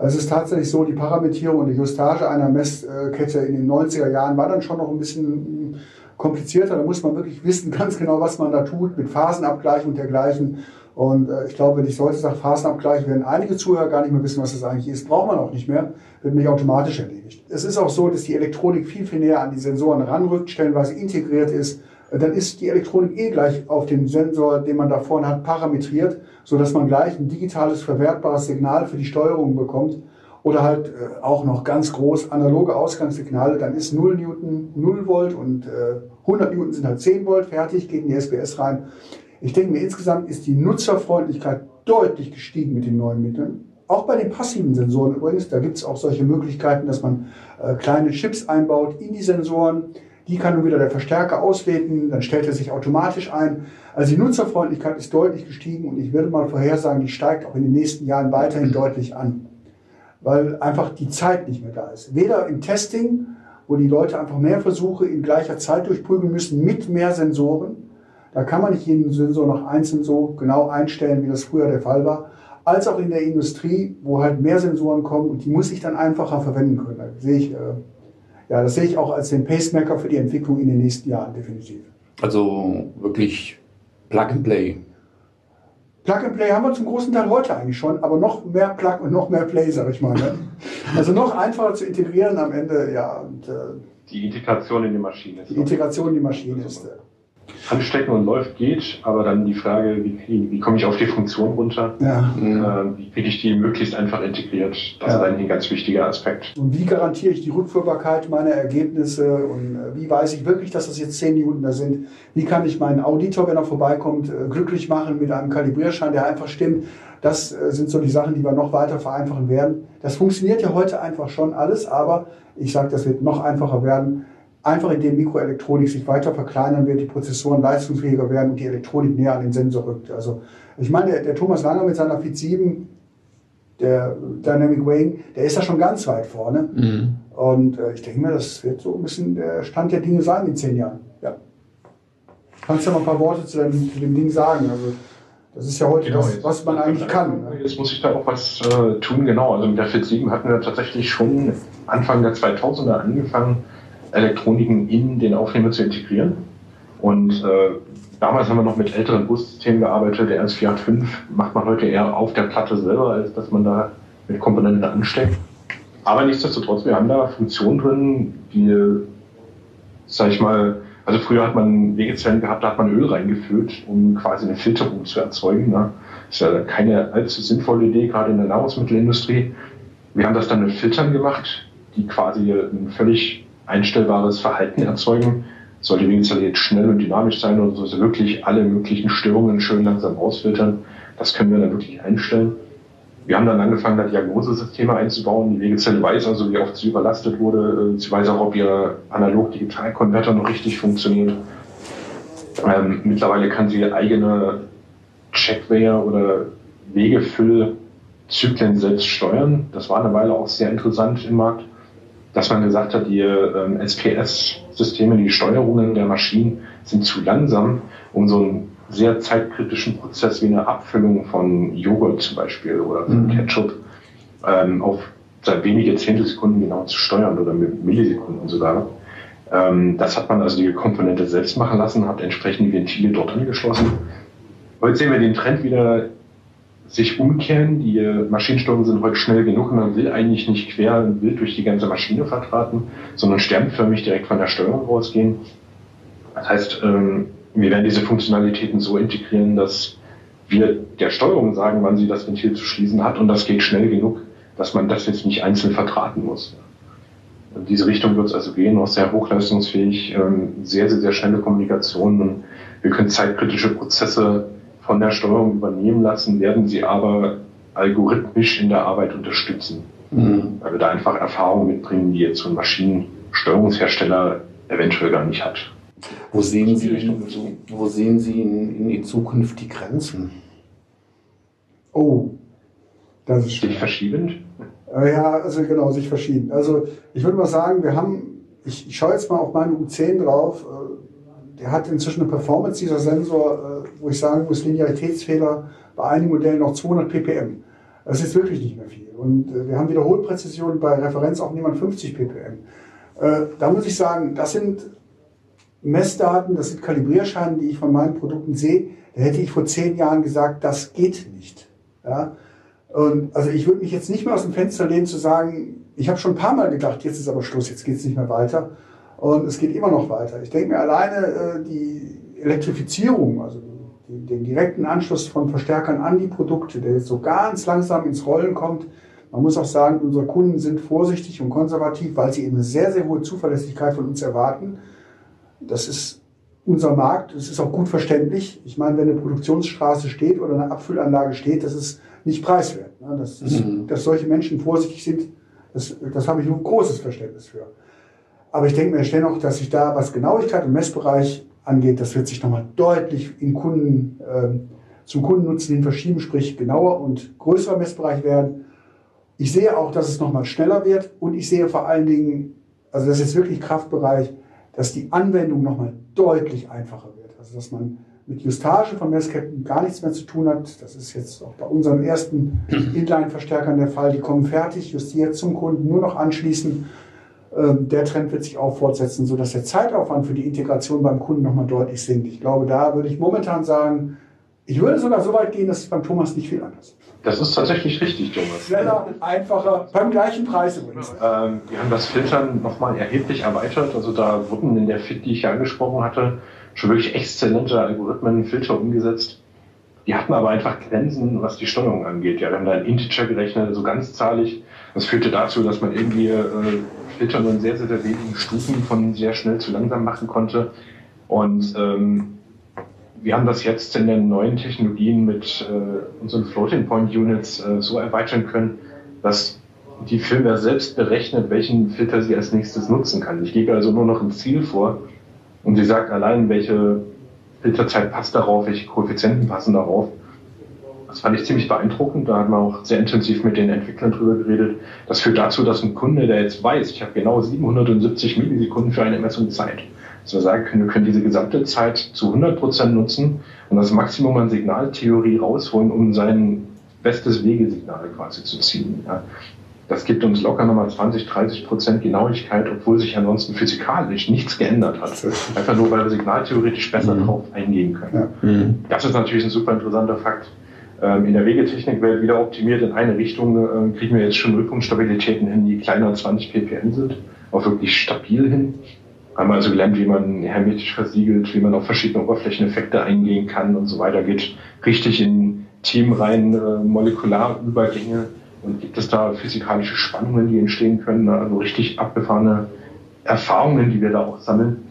Es ist tatsächlich so, die Parametrierung und die Justage einer Messkette in den 90er Jahren war dann schon noch ein bisschen komplizierter. Da muss man wirklich wissen ganz genau, was man da tut, mit Phasenabgleich und dergleichen. Und äh, ich glaube, wenn ich heute sage Phasenabgleich, werden einige Zuhörer gar nicht mehr wissen, was das eigentlich ist. Braucht man auch nicht mehr, wird nicht automatisch erledigt. Es ist auch so, dass die Elektronik viel, viel näher an die Sensoren ranrückt, stellenweise integriert ist. Äh, dann ist die Elektronik eh gleich auf dem Sensor, den man da vorne hat, parametriert, so dass man gleich ein digitales, verwertbares Signal für die Steuerung bekommt. Oder halt äh, auch noch ganz groß analoge Ausgangssignale, dann ist 0 Newton 0 Volt und äh, 100 Newton sind halt 10 Volt, fertig, geht in die SPS rein. Ich denke mir, insgesamt ist die Nutzerfreundlichkeit deutlich gestiegen mit den neuen Mitteln. Auch bei den passiven Sensoren übrigens, da gibt es auch solche Möglichkeiten, dass man äh, kleine Chips einbaut in die Sensoren. Die kann nun wieder der Verstärker auswählen, dann stellt er sich automatisch ein. Also die Nutzerfreundlichkeit ist deutlich gestiegen und ich würde mal vorhersagen, die steigt auch in den nächsten Jahren weiterhin deutlich an. Weil einfach die Zeit nicht mehr da ist. Weder im Testing, wo die Leute einfach mehr Versuche in gleicher Zeit durchprügeln müssen mit mehr Sensoren, da kann man nicht jeden Sensor noch einzeln so genau einstellen, wie das früher der Fall war, als auch in der Industrie, wo halt mehr Sensoren kommen und die muss ich dann einfacher verwenden können. Da sehe ich, äh, ja, das sehe ich auch als den Pacemaker für die Entwicklung in den nächsten Jahren definitiv. Also wirklich Plug and Play. Plug and Play haben wir zum großen Teil heute eigentlich schon, aber noch mehr Plug und noch mehr Play, sag ich mal. Ne? Also noch einfacher zu integrieren am Ende, ja. Und, äh, die Integration in die Maschine. Die Integration in die Maschine ist. Äh, Anstecken und läuft geht, aber dann die Frage, wie, wie komme ich auf die Funktion runter? Ja. Äh, wie kriege ich die möglichst einfach integriert? Das ja. ist ein ganz wichtiger Aspekt. Und wie garantiere ich die Rückführbarkeit meiner Ergebnisse? Und äh, wie weiß ich wirklich, dass das jetzt 10 Minuten da sind? Wie kann ich meinen Auditor, wenn er vorbeikommt, äh, glücklich machen mit einem Kalibrierschein, der einfach stimmt? Das äh, sind so die Sachen, die wir noch weiter vereinfachen werden. Das funktioniert ja heute einfach schon alles, aber ich sage, das wird noch einfacher werden einfach indem Mikroelektronik sich weiter verkleinern wird, die Prozessoren leistungsfähiger werden und die Elektronik näher an den Sensor rückt. Also ich meine, der, der Thomas Langer mit seiner FIT 7, der Dynamic Weighing, der ist da schon ganz weit vorne. Mhm. Und äh, ich denke mir, das wird so ein bisschen der Stand der Dinge sein in zehn Jahren. Ja. Kannst du ja mal ein paar Worte zu dem, zu dem Ding sagen? Also, das ist ja heute genau, das, was man eigentlich kann. Ne? Jetzt muss ich da auch was äh, tun, genau. Also mit der FIT 7 hatten wir tatsächlich schon Anfang der 2000er angefangen, Elektroniken in den Aufnehmer zu integrieren. Und äh, damals haben wir noch mit älteren Bussystemen gearbeitet. Der RS485 macht man heute eher auf der Platte selber, als dass man da mit Komponenten ansteckt. Aber nichtsdestotrotz, wir haben da Funktionen drin, die, sag ich mal, also früher hat man Wegezellen gehabt, da hat man Öl reingefüllt, um quasi eine Filterung zu erzeugen. Ne? Das ist ja keine allzu sinnvolle Idee, gerade in der Nahrungsmittelindustrie. Wir haben das dann mit Filtern gemacht, die quasi ein völlig einstellbares Verhalten erzeugen. Sollte wenigstens jetzt schnell und dynamisch sein oder so, wirklich alle möglichen Störungen schön langsam ausfiltern. Das können wir dann wirklich einstellen. Wir haben dann angefangen, da Diagnosesysteme einzubauen. Die Wegezelle weiß also, wie oft sie überlastet wurde. Sie weiß auch, ob ihr Analog-Digital-Konverter noch richtig funktioniert. Ähm, mittlerweile kann sie eigene Checkwehr oder Wegefüllzyklen selbst steuern. Das war eine Weile auch sehr interessant im Markt dass man gesagt hat, die ähm, SPS-Systeme, die Steuerungen der Maschinen sind zu langsam, um so einen sehr zeitkritischen Prozess wie eine Abfüllung von Joghurt zum Beispiel oder von mhm. Ketchup ähm, auf seit wenige Zehntelsekunden genau zu steuern oder mit Millisekunden sogar. Ähm, das hat man also die Komponente selbst machen lassen, hat entsprechend die Ventile dort angeschlossen. Heute sehen wir den Trend wieder sich umkehren. Die Maschinensteuerungen sind heute schnell genug und man will eigentlich nicht quer wild durch die ganze Maschine vertraten, sondern sternförmig direkt von der Steuerung rausgehen. Das heißt, ähm, wir werden diese Funktionalitäten so integrieren, dass wir der Steuerung sagen, wann sie das Ventil zu schließen hat und das geht schnell genug, dass man das jetzt nicht einzeln vertraten muss. In diese Richtung wird es also gehen, auch sehr hochleistungsfähig, ähm, sehr, sehr, sehr schnelle Kommunikation und wir können zeitkritische Prozesse von der Steuerung übernehmen lassen, werden sie aber algorithmisch in der Arbeit unterstützen. Mhm. Weil wir da einfach Erfahrungen mitbringen, die jetzt so ein Maschinensteuerungshersteller eventuell gar nicht hat. Wo sehen Sie, wo sehen Sie in, in, Zukunft die Grenzen? Oh, das ist Sich verschiebend? Äh, ja, also genau, sich verschieben. Also ich würde mal sagen, wir haben, ich, ich schaue jetzt mal auf meine U10 drauf, äh, der hat inzwischen eine Performance, dieser Sensor, wo ich sagen muss, Linearitätsfehler bei einigen Modellen noch 200 ppm. Das ist wirklich nicht mehr viel. Und äh, wir haben Wiederholpräzision bei Referenzaufnehmern 50 ppm. Äh, da muss ich sagen, das sind Messdaten, das sind Kalibrierscheine, die ich von meinen Produkten sehe. Da hätte ich vor zehn Jahren gesagt, das geht nicht. Ja? Und also ich würde mich jetzt nicht mehr aus dem Fenster lehnen zu sagen, ich habe schon ein paar Mal gedacht, jetzt ist aber Schluss, jetzt geht es nicht mehr weiter. Und es geht immer noch weiter. Ich denke mir alleine äh, die Elektrifizierung, also den direkten Anschluss von Verstärkern an die Produkte, der jetzt so ganz langsam ins Rollen kommt. Man muss auch sagen, unsere Kunden sind vorsichtig und konservativ, weil sie eben eine sehr, sehr hohe Zuverlässigkeit von uns erwarten. Das ist unser Markt, das ist auch gut verständlich. Ich meine, wenn eine Produktionsstraße steht oder eine Abfüllanlage steht, das ist nicht preiswert. Ne? Das ist, mhm. Dass solche Menschen vorsichtig sind, das, das habe ich ein großes Verständnis für. Aber ich denke mir dennoch, dass sich da, was Genauigkeit im Messbereich angeht, das wird sich nochmal deutlich in Kunden, äh, zum Kundennutzen hin verschieben, sprich genauer und größerer Messbereich werden. Ich sehe auch, dass es nochmal schneller wird und ich sehe vor allen Dingen, also das ist wirklich Kraftbereich, dass die Anwendung nochmal deutlich einfacher wird. Also dass man mit Justage von Messketten gar nichts mehr zu tun hat. Das ist jetzt auch bei unseren ersten Inline-Verstärkern der Fall. Die kommen fertig, justiert zum Kunden, nur noch anschließen der Trend wird sich auch fortsetzen, sodass der Zeitaufwand für die Integration beim Kunden nochmal deutlich sinkt. Ich glaube, da würde ich momentan sagen, Ich würde sogar so weit gehen, dass es beim Thomas nicht viel anders ist. Das ist tatsächlich richtig, Thomas. Schneller, einfacher, beim gleichen Preis übrigens. Ähm, wir haben das Filtern nochmal erheblich erweitert. Also da wurden in der Fit, die ich ja angesprochen hatte, schon wirklich exzellente Algorithmen, Filter umgesetzt. Die hatten aber einfach Grenzen, was die Steuerung angeht. Ja, wir haben da ein Integer gerechnet, also ganzzahlig. Das führte dazu, dass man irgendwie äh, Filter nur in sehr, sehr, sehr wenigen Stufen von sehr schnell zu langsam machen konnte. Und ähm, wir haben das jetzt in den neuen Technologien mit äh, unseren Floating Point Units äh, so erweitern können, dass die Firmware selbst berechnet, welchen Filter sie als nächstes nutzen kann. Ich gebe also nur noch ein Ziel vor und sie sagt allein, welche Filterzeit passt darauf, welche Koeffizienten passen darauf. Das fand ich ziemlich beeindruckend. Da haben wir auch sehr intensiv mit den Entwicklern drüber geredet. Das führt dazu, dass ein Kunde, der jetzt weiß, ich habe genau 770 Millisekunden für eine Messung Zeit, dass wir sagen können, wir können diese gesamte Zeit zu 100 Prozent nutzen und das Maximum an Signaltheorie rausholen, um sein bestes Wegesignal quasi zu ziehen. Ja. Das gibt uns locker nochmal 20, 30 Prozent Genauigkeit, obwohl sich ansonsten physikalisch nichts geändert hat. Einfach nur, weil wir signaltheoretisch besser mhm. drauf eingehen können. Ja. Mhm. Das ist natürlich ein super interessanter Fakt. Ähm, in der Wegetechnikwelt wieder optimiert in eine Richtung, ähm, kriegen wir jetzt schon Rückpunktstabilitäten hin, die kleiner als 20 ppm sind, auch wirklich stabil hin haben also gelernt, wie man hermetisch versiegelt, wie man auf verschiedene Oberflächeneffekte eingehen kann und so weiter. Geht richtig in teamrein äh, Molekularübergänge und gibt es da physikalische Spannungen, die entstehen können, also richtig abgefahrene Erfahrungen, die wir da auch sammeln.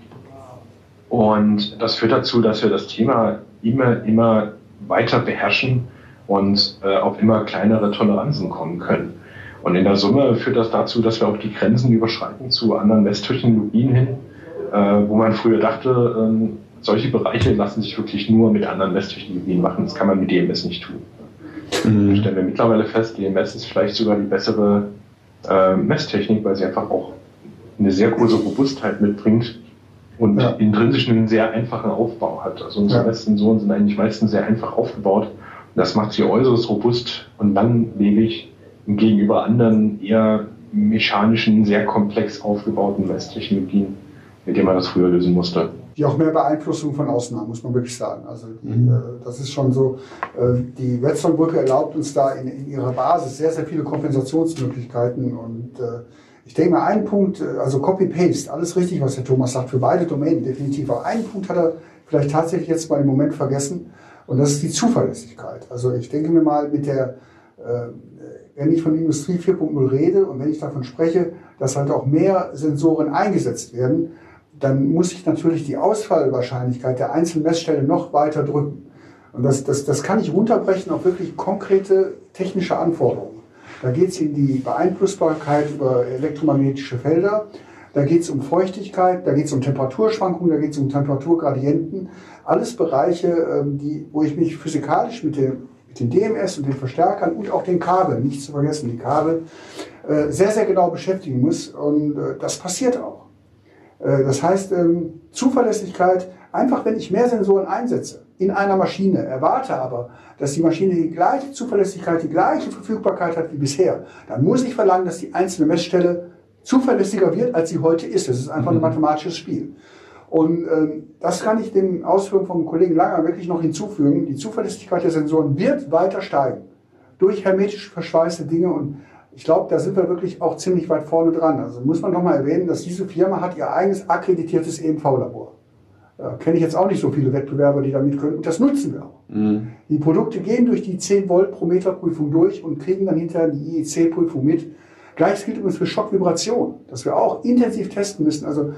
Und das führt dazu, dass wir das Thema immer, immer weiter beherrschen und äh, auf immer kleinere Toleranzen kommen können. Und in der Summe führt das dazu, dass wir auch die Grenzen überschreiten zu anderen Messtechnologien hin, äh, wo man früher dachte, ähm, solche Bereiche lassen sich wirklich nur mit anderen Messtechnologien machen. Das kann man mit DMS nicht tun. Mhm. Da stellen wir mittlerweile fest, DMS ist vielleicht sogar die bessere äh, Messtechnik, weil sie einfach auch eine sehr große Robustheit mitbringt und ja. intrinsisch einen sehr einfachen Aufbau hat. Also unsere ja. Messsensoren sind eigentlich meistens sehr einfach aufgebaut. Das macht sie äußerst robust und langlebig gegenüber anderen eher mechanischen, sehr komplex aufgebauten Messtechnologien mit dem man das früher lösen musste. Die auch mehr Beeinflussung von außen haben, muss man wirklich sagen. Also die, mhm. äh, das ist schon so, äh, die Wetzlarbrücke erlaubt uns da in, in, ihrer Basis sehr, sehr viele Kompensationsmöglichkeiten und äh, ich denke mal, einen Punkt, äh, also Copy-Paste, alles richtig, was Herr Thomas sagt, für beide Domänen definitiv. Aber einen Punkt hat er vielleicht tatsächlich jetzt mal im Moment vergessen und das ist die Zuverlässigkeit. Also ich denke mir mal, mit der, äh, wenn ich von Industrie 4.0 rede und wenn ich davon spreche, dass halt auch mehr Sensoren eingesetzt werden, dann muss ich natürlich die Ausfallwahrscheinlichkeit der einzelnen Messstelle noch weiter drücken. Und das, das, das kann ich runterbrechen auf wirklich konkrete technische Anforderungen. Da geht es in die Beeinflussbarkeit über elektromagnetische Felder, da geht es um Feuchtigkeit, da geht es um Temperaturschwankungen, da geht es um Temperaturgradienten. Alles Bereiche, ähm, die, wo ich mich physikalisch mit, dem, mit den DMS und den Verstärkern und auch den Kabeln, nicht zu vergessen, die Kabel, äh, sehr, sehr genau beschäftigen muss. Und äh, das passiert auch. Äh, das heißt, ähm, Zuverlässigkeit, einfach wenn ich mehr Sensoren einsetze in einer Maschine, erwarte aber, dass die Maschine die gleiche Zuverlässigkeit, die gleiche Verfügbarkeit hat wie bisher, dann muss ich verlangen, dass die einzelne Messstelle zuverlässiger wird, als sie heute ist. Das ist einfach ein mhm. mathematisches Spiel. Und ähm, das kann ich den Ausführungen vom Kollegen Langer wirklich noch hinzufügen. Die Zuverlässigkeit der Sensoren wird weiter steigen durch hermetisch verschweißte Dinge und ich glaube, da sind wir wirklich auch ziemlich weit vorne dran. Also muss man doch mal erwähnen, dass diese Firma hat ihr eigenes akkreditiertes EMV-Labor. Da kenne ich jetzt auch nicht so viele Wettbewerber, die damit können. Und das nutzen wir auch. Mhm. Die Produkte gehen durch die 10 Volt pro Meter Prüfung durch und kriegen dann hinterher die IEC-Prüfung mit. Gleiches gilt übrigens für Schockvibration, dass wir auch intensiv testen müssen. Also,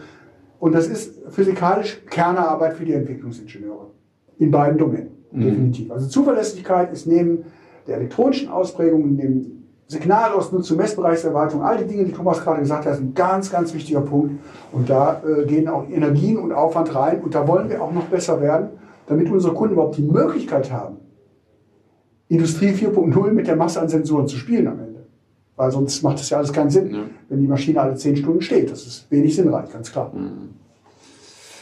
und das ist physikalisch Kernearbeit für die Entwicklungsingenieure. In beiden Domänen. Mhm. Definitiv. Also Zuverlässigkeit ist neben der elektronischen Ausprägung, neben Signalausnutzung, Messbereichserweiterung, all die Dinge, die Thomas gerade gesagt hat, ist ein ganz, ganz wichtiger Punkt. Und da äh, gehen auch Energien und Aufwand rein. Und da wollen wir auch noch besser werden, damit unsere Kunden überhaupt die Möglichkeit haben, Industrie 4.0 mit der Masse an Sensoren zu spielen am Ende. Weil sonst macht das ja alles keinen Sinn, ja. wenn die Maschine alle zehn Stunden steht. Das ist wenig sinnreich, ganz klar. Mhm.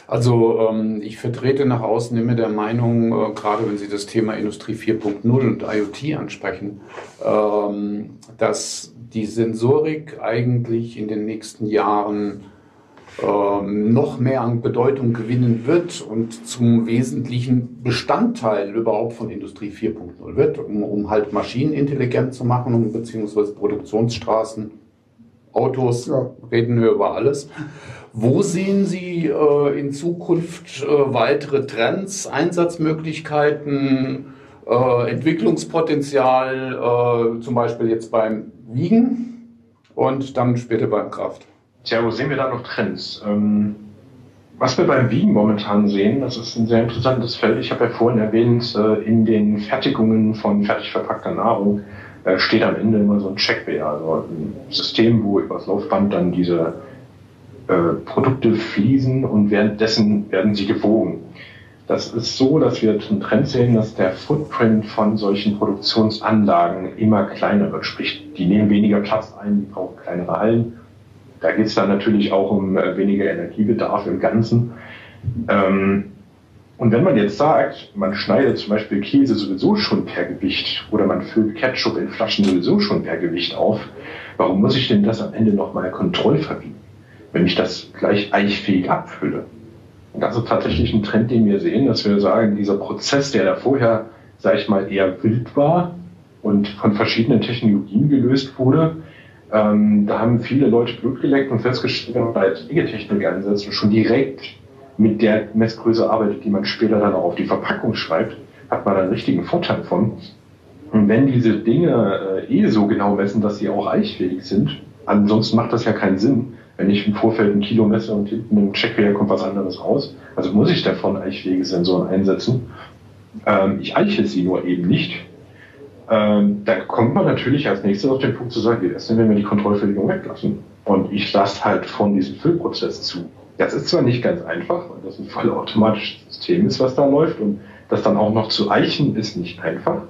Also ähm, ich vertrete nach außen immer der Meinung, äh, gerade wenn Sie das Thema Industrie 4.0 und IoT ansprechen, ähm, dass die Sensorik eigentlich in den nächsten Jahren ähm, noch mehr an Bedeutung gewinnen wird und zum wesentlichen Bestandteil überhaupt von Industrie 4.0 wird, um, um, halt Maschinen intelligent zu machen, um, beziehungsweise Produktionsstraßen, Autos, ja. reden wir über alles. Wo sehen Sie äh, in Zukunft äh, weitere Trends, Einsatzmöglichkeiten, äh, Entwicklungspotenzial, äh, zum Beispiel jetzt beim Wiegen und dann später beim Kraft? Tja, wo sehen wir da noch Trends? Ähm, was wir beim Wiegen momentan sehen, das ist ein sehr interessantes Feld. Ich habe ja vorhin erwähnt, äh, in den Fertigungen von fertig verpackter Nahrung steht am Ende immer so ein Checkwert, also ein System, wo übers Laufband dann diese äh, Produkte fließen und währenddessen werden sie gewogen. Das ist so, dass wir einen Trend sehen, dass der Footprint von solchen Produktionsanlagen immer kleiner wird. Sprich, die nehmen weniger Platz ein, die brauchen kleinere Hallen da geht es dann natürlich auch um äh, weniger Energiebedarf im Ganzen. Ähm, und wenn man jetzt sagt, man schneidet zum Beispiel Käse sowieso schon per Gewicht oder man füllt Ketchup in Flaschen sowieso schon per Gewicht auf, warum muss ich denn das am Ende nochmal kontrollverbieten, wenn ich das gleich eichfähig abfülle? Und das ist tatsächlich ein Trend, den wir sehen, dass wir sagen, dieser Prozess, der da vorher, sage ich mal, eher wild war und von verschiedenen Technologien gelöst wurde, ähm, da haben viele Leute Blut geleckt und festgestellt, wenn man da jetzt Wegetechnik einsetzt und schon direkt mit der Messgröße arbeitet, die man später dann auch auf die Verpackung schreibt, hat man einen richtigen Vorteil von. Und wenn diese Dinge äh, eh so genau messen, dass sie auch eichfähig sind, ansonsten macht das ja keinen Sinn, wenn ich im Vorfeld ein Kilo messe und hinten im Checkwert kommt was anderes raus. Also muss ich davon eichfähige Sensoren einsetzen. Ähm, ich eiche sie nur eben nicht, ähm, da kommt man natürlich als nächstes auf den Punkt zu sagen, wie es denn, wenn wir die Kontrollverlegung weglassen? Und ich lasse halt von diesem Füllprozess zu. Das ist zwar nicht ganz einfach, weil das ein vollautomatisches System ist, was da läuft und das dann auch noch zu eichen ist nicht einfach.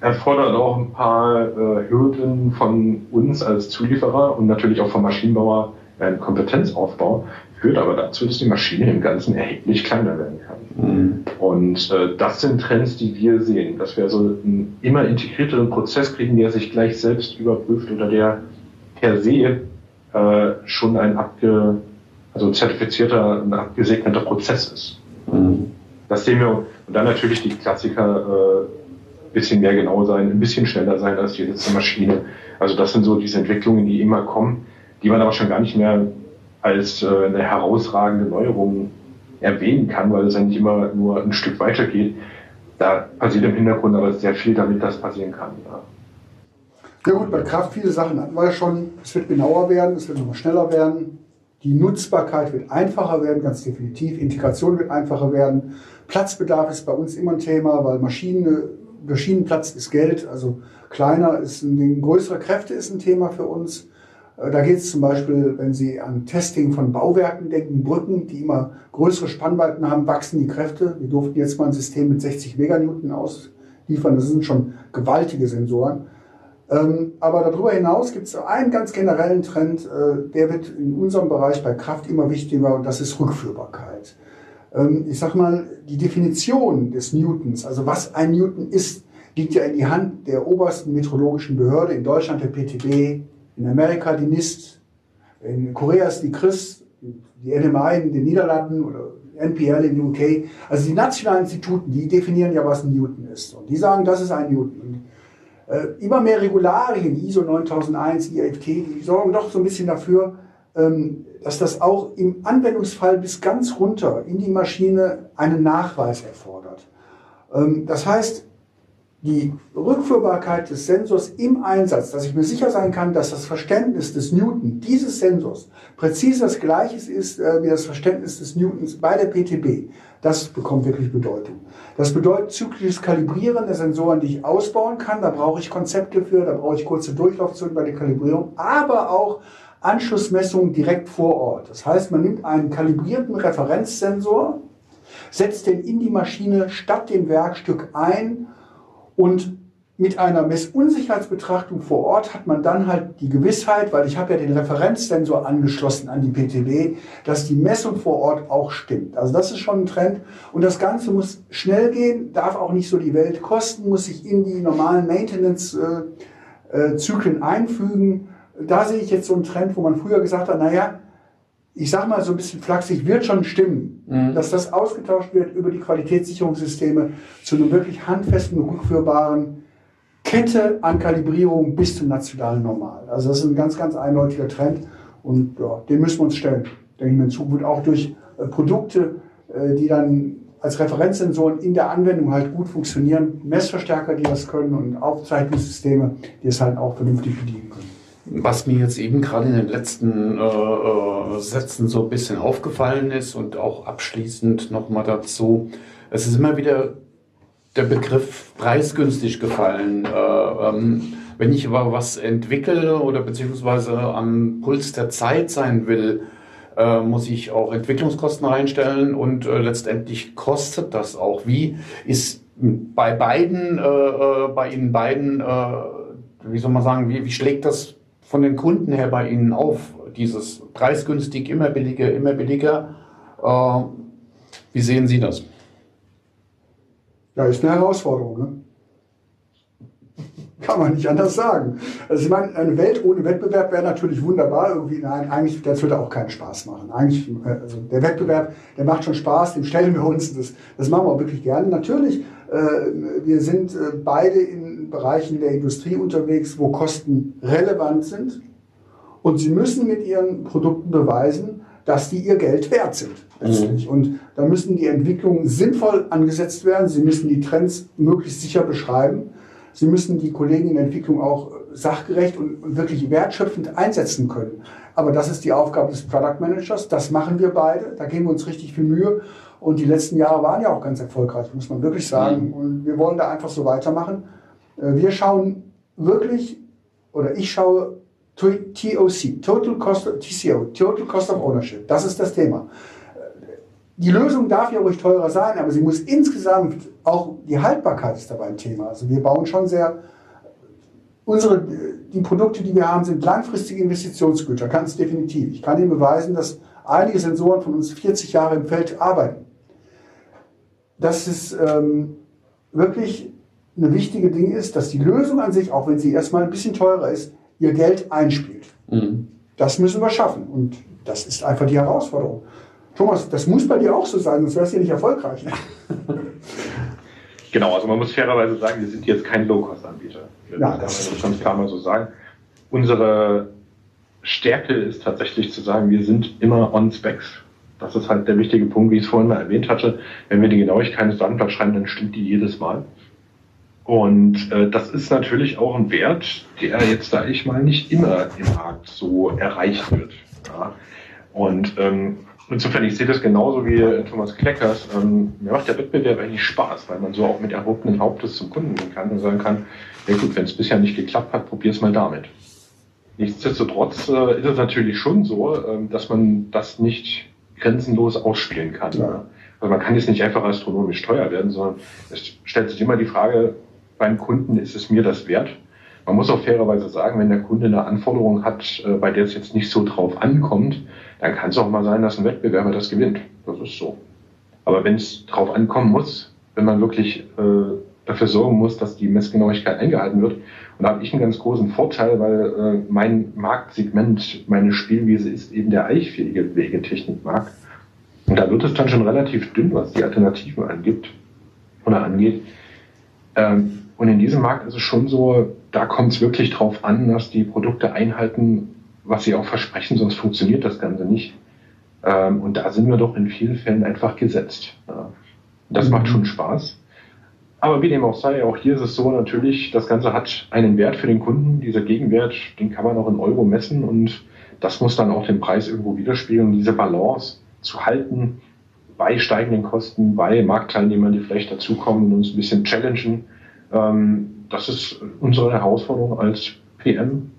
Erfordert auch ein paar äh, Hürden von uns als Zulieferer und natürlich auch vom Maschinenbauer einen Kompetenzaufbau, führt aber dazu, dass die Maschine im Ganzen erheblich kleiner werden kann. Mhm. Und äh, das sind Trends, die wir sehen, dass wir also einen immer integrierteren Prozess kriegen, der sich gleich selbst überprüft oder der per se äh, schon ein abge, also zertifizierter, ein abgesegneter Prozess ist. Mhm. Das sehen wir, und dann natürlich die Klassiker, äh, bisschen mehr genau sein, ein bisschen schneller sein als die letzte Maschine. Also das sind so diese Entwicklungen, die immer kommen, die man aber schon gar nicht mehr als äh, eine herausragende Neuerung erwähnen kann, weil es eigentlich immer nur ein Stück weiter geht. Da passiert im Hintergrund aber sehr viel, damit das passieren kann. Ja. Ja gut, bei Kraft viele Sachen hatten wir ja schon. Es wird genauer werden, es wird nochmal schneller werden. Die Nutzbarkeit wird einfacher werden, ganz definitiv. Integration wird einfacher werden. Platzbedarf ist bei uns immer ein Thema, weil Maschinen, Maschinenplatz ist Geld. Also kleiner ist ein, größere Kräfte ist ein Thema für uns. Äh, da geht es zum Beispiel, wenn Sie an Testing von Bauwerken denken, Brücken, die immer größere Spannweiten haben, wachsen die Kräfte. Wir durften jetzt mal ein System mit 60 Meganewton ausliefern. Das sind schon gewaltige Sensoren. Ähm, aber darüber hinaus gibt es einen ganz generellen Trend, äh, der wird in unserem Bereich bei Kraft immer wichtiger und das ist Rückführbarkeit. Ähm, ich sage mal, die Definition des Newtons, also was ein Newton ist, liegt ja in die Hand der obersten metrologischen Behörde, in Deutschland der PTB, in Amerika die NIST, in Korea ist die CRIS, die NMI in den Niederlanden oder NPL in UK. Also die nationalen Instituten, die definieren ja, was ein Newton ist. Und die sagen, das ist ein Newton. Äh, immer mehr Regularien, ISO 9001, IFT, die sorgen doch so ein bisschen dafür, ähm, dass das auch im Anwendungsfall bis ganz runter in die Maschine einen Nachweis erfordert. Ähm, das heißt, die Rückführbarkeit des Sensors im Einsatz, dass ich mir sicher sein kann, dass das Verständnis des Newton dieses Sensors präzise das gleiche ist äh, wie das Verständnis des Newtons bei der PTB, das bekommt wirklich Bedeutung. Das bedeutet zyklisches Kalibrieren der Sensoren, die ich ausbauen kann. Da brauche ich Konzepte für, da brauche ich kurze Durchlaufzonen bei der Kalibrierung, aber auch Anschlussmessungen direkt vor Ort. Das heißt, man nimmt einen kalibrierten Referenzsensor, setzt den in die Maschine statt dem Werkstück ein und mit einer Messunsicherheitsbetrachtung vor Ort hat man dann halt die Gewissheit, weil ich habe ja den Referenzsensor angeschlossen an die PTB, dass die Messung vor Ort auch stimmt. Also das ist schon ein Trend und das Ganze muss schnell gehen, darf auch nicht so die Welt kosten, muss sich in die normalen Maintenance-Zyklen einfügen. Da sehe ich jetzt so einen Trend, wo man früher gesagt hat, naja, ich sage mal so ein bisschen flachsig, wird schon stimmen, mhm. dass das ausgetauscht wird über die Qualitätssicherungssysteme zu einem wirklich handfesten, rückführbaren Kette an Kalibrierung bis zum nationalen Normal. Also das ist ein ganz, ganz eindeutiger Trend und ja, den müssen wir uns stellen. Denke ich mir in Zukunft auch durch äh, Produkte, äh, die dann als Referenzsensoren in der Anwendung halt gut funktionieren, Messverstärker, die das können und Aufzeichnungssysteme, die es halt auch vernünftig bedienen können. Was mir jetzt eben gerade in den letzten äh, äh, Sätzen so ein bisschen aufgefallen ist und auch abschließend nochmal dazu, es ist immer wieder der Begriff preisgünstig gefallen. Äh, ähm, wenn ich aber was entwickle oder beziehungsweise am Puls der Zeit sein will, äh, muss ich auch Entwicklungskosten reinstellen und äh, letztendlich kostet das auch. Wie ist bei beiden, äh, äh bei Ihnen beiden, wie soll man sagen, wie, wie schlägt das von den Kunden her bei Ihnen auf? Dieses preisgünstig, immer billiger, immer billiger. Äh, wie sehen Sie das? Ja, ist eine Herausforderung. Ne? Kann man nicht anders sagen. Also ich meine, eine Welt ohne Wettbewerb wäre natürlich wunderbar. Irgendwie, nein, eigentlich, das würde auch keinen Spaß machen. Eigentlich, also der Wettbewerb, der macht schon Spaß, dem stellen wir uns. Das, das machen wir auch wirklich gerne. Natürlich, äh, wir sind äh, beide in Bereichen der Industrie unterwegs, wo Kosten relevant sind. Und sie müssen mit ihren Produkten beweisen, dass die ihr Geld wert sind. Mhm. Und da müssen die Entwicklungen sinnvoll angesetzt werden. Sie müssen die Trends möglichst sicher beschreiben. Sie müssen die Kollegen in der Entwicklung auch sachgerecht und, wirklich wertschöpfend einsetzen können. Aber das ist die Aufgabe des Product Managers. Das machen wir beide. Da geben wir uns richtig viel Mühe. Und die letzten Jahre waren ja auch ganz erfolgreich, muss man wirklich sagen. Mhm. Und wir wollen da einfach so weitermachen. Äh, wir schauen wirklich, oder ich schaue TOC, Total Cost, TCO, Total Cost of Ownership. Das ist das Thema. Die Lösung darf ja ruhig teurer sein, aber sie muss insgesamt auch die Haltbarkeit ist dabei ein Thema. Also wir bauen schon sehr unsere die Produkte, die wir haben, sind langfristige Investitionsgüter, ganz definitiv. Ich kann Ihnen beweisen, dass einige Sensoren von uns 40 Jahre im Feld arbeiten. Das ist ähm, wirklich eine wichtige Ding ist, dass die Lösung an sich, auch wenn sie erstmal ein bisschen teurer ist, ihr Geld einspielt. Mhm. Das müssen wir schaffen und das ist einfach die Herausforderung. Thomas, das muss bei dir auch so sein, sonst wärst du ja nicht erfolgreich. genau, also man muss fairerweise sagen, wir sind jetzt kein Low-Cost-Anbieter. Ja, das, das kann man klar mal so sagen. Unsere Stärke ist tatsächlich zu sagen, wir sind immer on Specs. Das ist halt der wichtige Punkt, wie ich es vorhin mal erwähnt hatte. Wenn wir die Genauigkeit des Datenblatts schreiben, dann stimmt die jedes Mal. Und äh, das ist natürlich auch ein Wert, der jetzt, sage ich mal, nicht immer im Markt so erreicht wird. Ja. Und ähm, insofern, ich sehe das genauso wie äh, Thomas Kleckers. Ähm, mir macht der Wettbewerb eigentlich Spaß, weil man so auch mit erhobenen Hauptes zum Kunden gehen kann und sagen kann, ja gut, wenn es bisher nicht geklappt hat, probier es mal damit. Nichtsdestotrotz äh, ist es natürlich schon so, äh, dass man das nicht grenzenlos ausspielen kann. Ja. Also man kann jetzt nicht einfach astronomisch teuer werden, sondern es stellt sich immer die Frage, beim Kunden ist es mir das wert. Man muss auch fairerweise sagen, wenn der Kunde eine Anforderung hat, äh, bei der es jetzt nicht so drauf ankommt, dann kann es auch mal sein, dass ein Wettbewerber das gewinnt. Das ist so. Aber wenn es drauf ankommen muss, wenn man wirklich äh, dafür sorgen muss, dass die Messgenauigkeit eingehalten wird, und da habe ich einen ganz großen Vorteil, weil äh, mein Marktsegment, meine Spielwiese ist eben der eichfähige Wegetechnikmarkt. Und da wird es dann schon relativ dünn, was die Alternativen angibt oder angeht. Ähm, und in diesem Markt ist es schon so, da kommt es wirklich drauf an, dass die Produkte einhalten, was sie auch versprechen, sonst funktioniert das Ganze nicht. Ähm, und da sind wir doch in vielen Fällen einfach gesetzt. Ja. Das mhm. macht schon Spaß. Aber wie dem auch sei, auch hier ist es so natürlich, das Ganze hat einen Wert für den Kunden. Dieser Gegenwert, den kann man auch in Euro messen und das muss dann auch den Preis irgendwo widerspiegeln. Diese Balance zu halten bei steigenden Kosten, bei Marktteilnehmern, die vielleicht dazukommen und uns ein bisschen challengen, ähm, das ist unsere Herausforderung als PM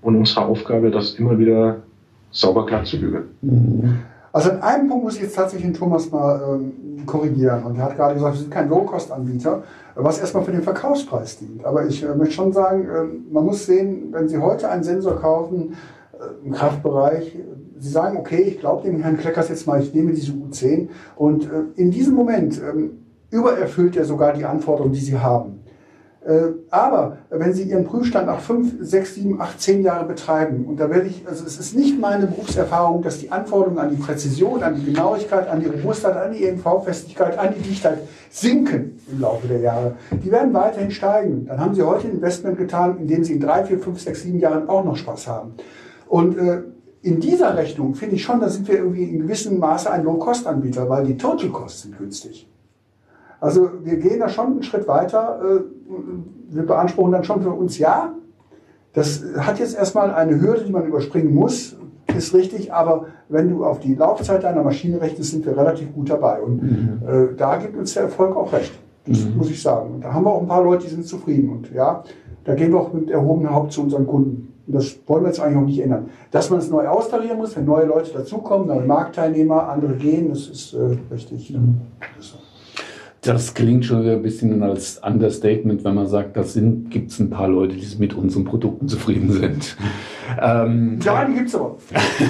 und unsere Aufgabe, das immer wieder sauber klar zu bügeln. Mhm. Also in einem Punkt muss ich jetzt tatsächlich den Thomas mal ähm, korrigieren. Und er hat gerade gesagt, wir sind kein Low-Cost-Anbieter, was erstmal für den Verkaufspreis dient. Aber ich äh, möchte schon sagen, äh, man muss sehen, wenn Sie heute einen Sensor kaufen äh, im Kraftbereich, Sie sagen, okay, ich glaube dem Herrn Kleckers jetzt mal, ich nehme diese U10 und äh, in diesem Moment ähm, übererfüllt er sogar die Anforderungen, die Sie haben. Äh, aber wenn Sie Ihren Prüfstand nach fünf, sechs, sieben, acht, zehn Jahre betreiben, und da werde ich, also es ist nicht meine Berufserfahrung, dass die Anforderungen an die Präzision, an die Genauigkeit, an die Robustheit, an die EMV-Festigkeit, an die Dichtheit sinken im Laufe der Jahre. Die werden weiterhin steigen. Dann haben Sie heute ein Investment getan, in dem Sie in drei, vier, fünf, sechs, sieben Jahren auch noch Spaß haben. Und äh, in dieser Rechnung finde ich schon, da sind wir irgendwie in gewissem Maße ein Low-Cost-Anbieter, weil die Total Costs sind günstig. Also wir gehen da schon einen Schritt weiter. Äh, wir beanspruchen dann schon für uns ja. Das hat jetzt erstmal eine Hürde, die man überspringen muss, ist richtig, aber wenn du auf die Laufzeit deiner Maschine rechnest, sind wir relativ gut dabei. Und mhm. äh, da gibt uns der Erfolg auch recht. Das mhm. muss ich sagen. Und da haben wir auch ein paar Leute, die sind zufrieden. Und ja, da gehen wir auch mit erhobenem Haupt zu unseren Kunden. Und das wollen wir jetzt eigentlich auch nicht ändern. Dass man es neu austarieren muss, wenn neue Leute dazukommen, neue Marktteilnehmer, andere gehen, das ist äh, richtig. Mhm. Das das klingt schon ein bisschen als Understatement, wenn man sagt, da gibt es ein paar Leute, die mit unseren Produkten zufrieden sind. ähm, ja, die gibt es aber.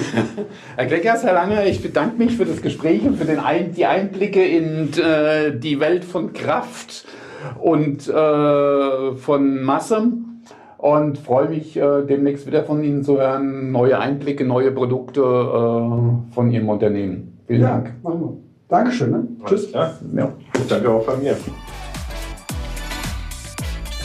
Herr Kleckers, Herr Lange, ich bedanke mich für das Gespräch und für den Ein die Einblicke in äh, die Welt von Kraft und äh, von Masse und freue mich äh, demnächst wieder von Ihnen zu hören, neue Einblicke, neue Produkte äh, von Ihrem Unternehmen. Vielen ja, Dank. Machen wir. Dankeschön. Ne? Tschüss. Ja. ja. Danke auch von mir.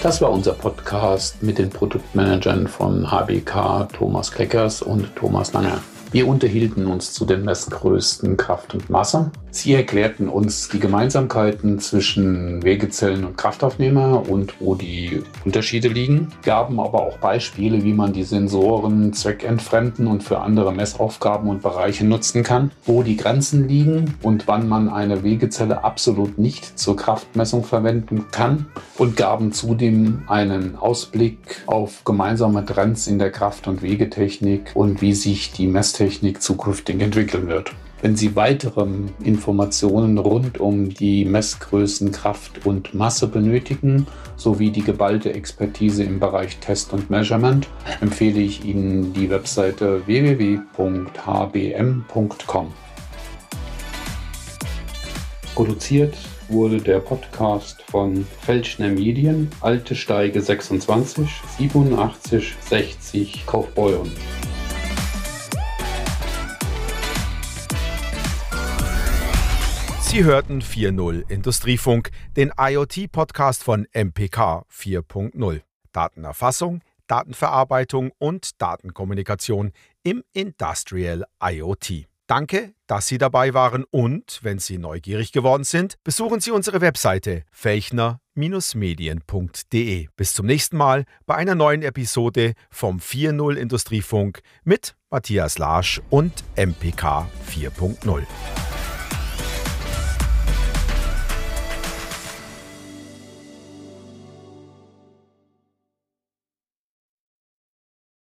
Das war unser Podcast mit den Produktmanagern von HBK, Thomas Kleckers und Thomas Langer. Wir unterhielten uns zu den Messgrößen Kraft und Masse. Sie erklärten uns die Gemeinsamkeiten zwischen Wegezellen und Kraftaufnehmer und wo die Unterschiede liegen, gaben aber auch Beispiele, wie man die Sensoren zweckentfremden und für andere Messaufgaben und Bereiche nutzen kann, wo die Grenzen liegen und wann man eine Wegezelle absolut nicht zur Kraftmessung verwenden kann und gaben zudem einen Ausblick auf gemeinsame Trends in der Kraft- und Wegetechnik und wie sich die Messtechnik zukünftig entwickeln wird. Wenn Sie weitere Informationen rund um die Messgrößen Kraft und Masse benötigen, sowie die geballte Expertise im Bereich Test und Measurement, empfehle ich Ihnen die Webseite www.hbm.com. Produziert wurde der Podcast von Felschner Medien, Alte Steige 26 87 60 Kaufbeuren. Sie hörten 4.0 Industriefunk, den IoT-Podcast von MPK 4.0. Datenerfassung, Datenverarbeitung und Datenkommunikation im Industrial IoT. Danke, dass Sie dabei waren und, wenn Sie neugierig geworden sind, besuchen Sie unsere Webseite felchner-medien.de. Bis zum nächsten Mal bei einer neuen Episode vom 4.0 Industriefunk mit Matthias Larsch und MPK 4.0.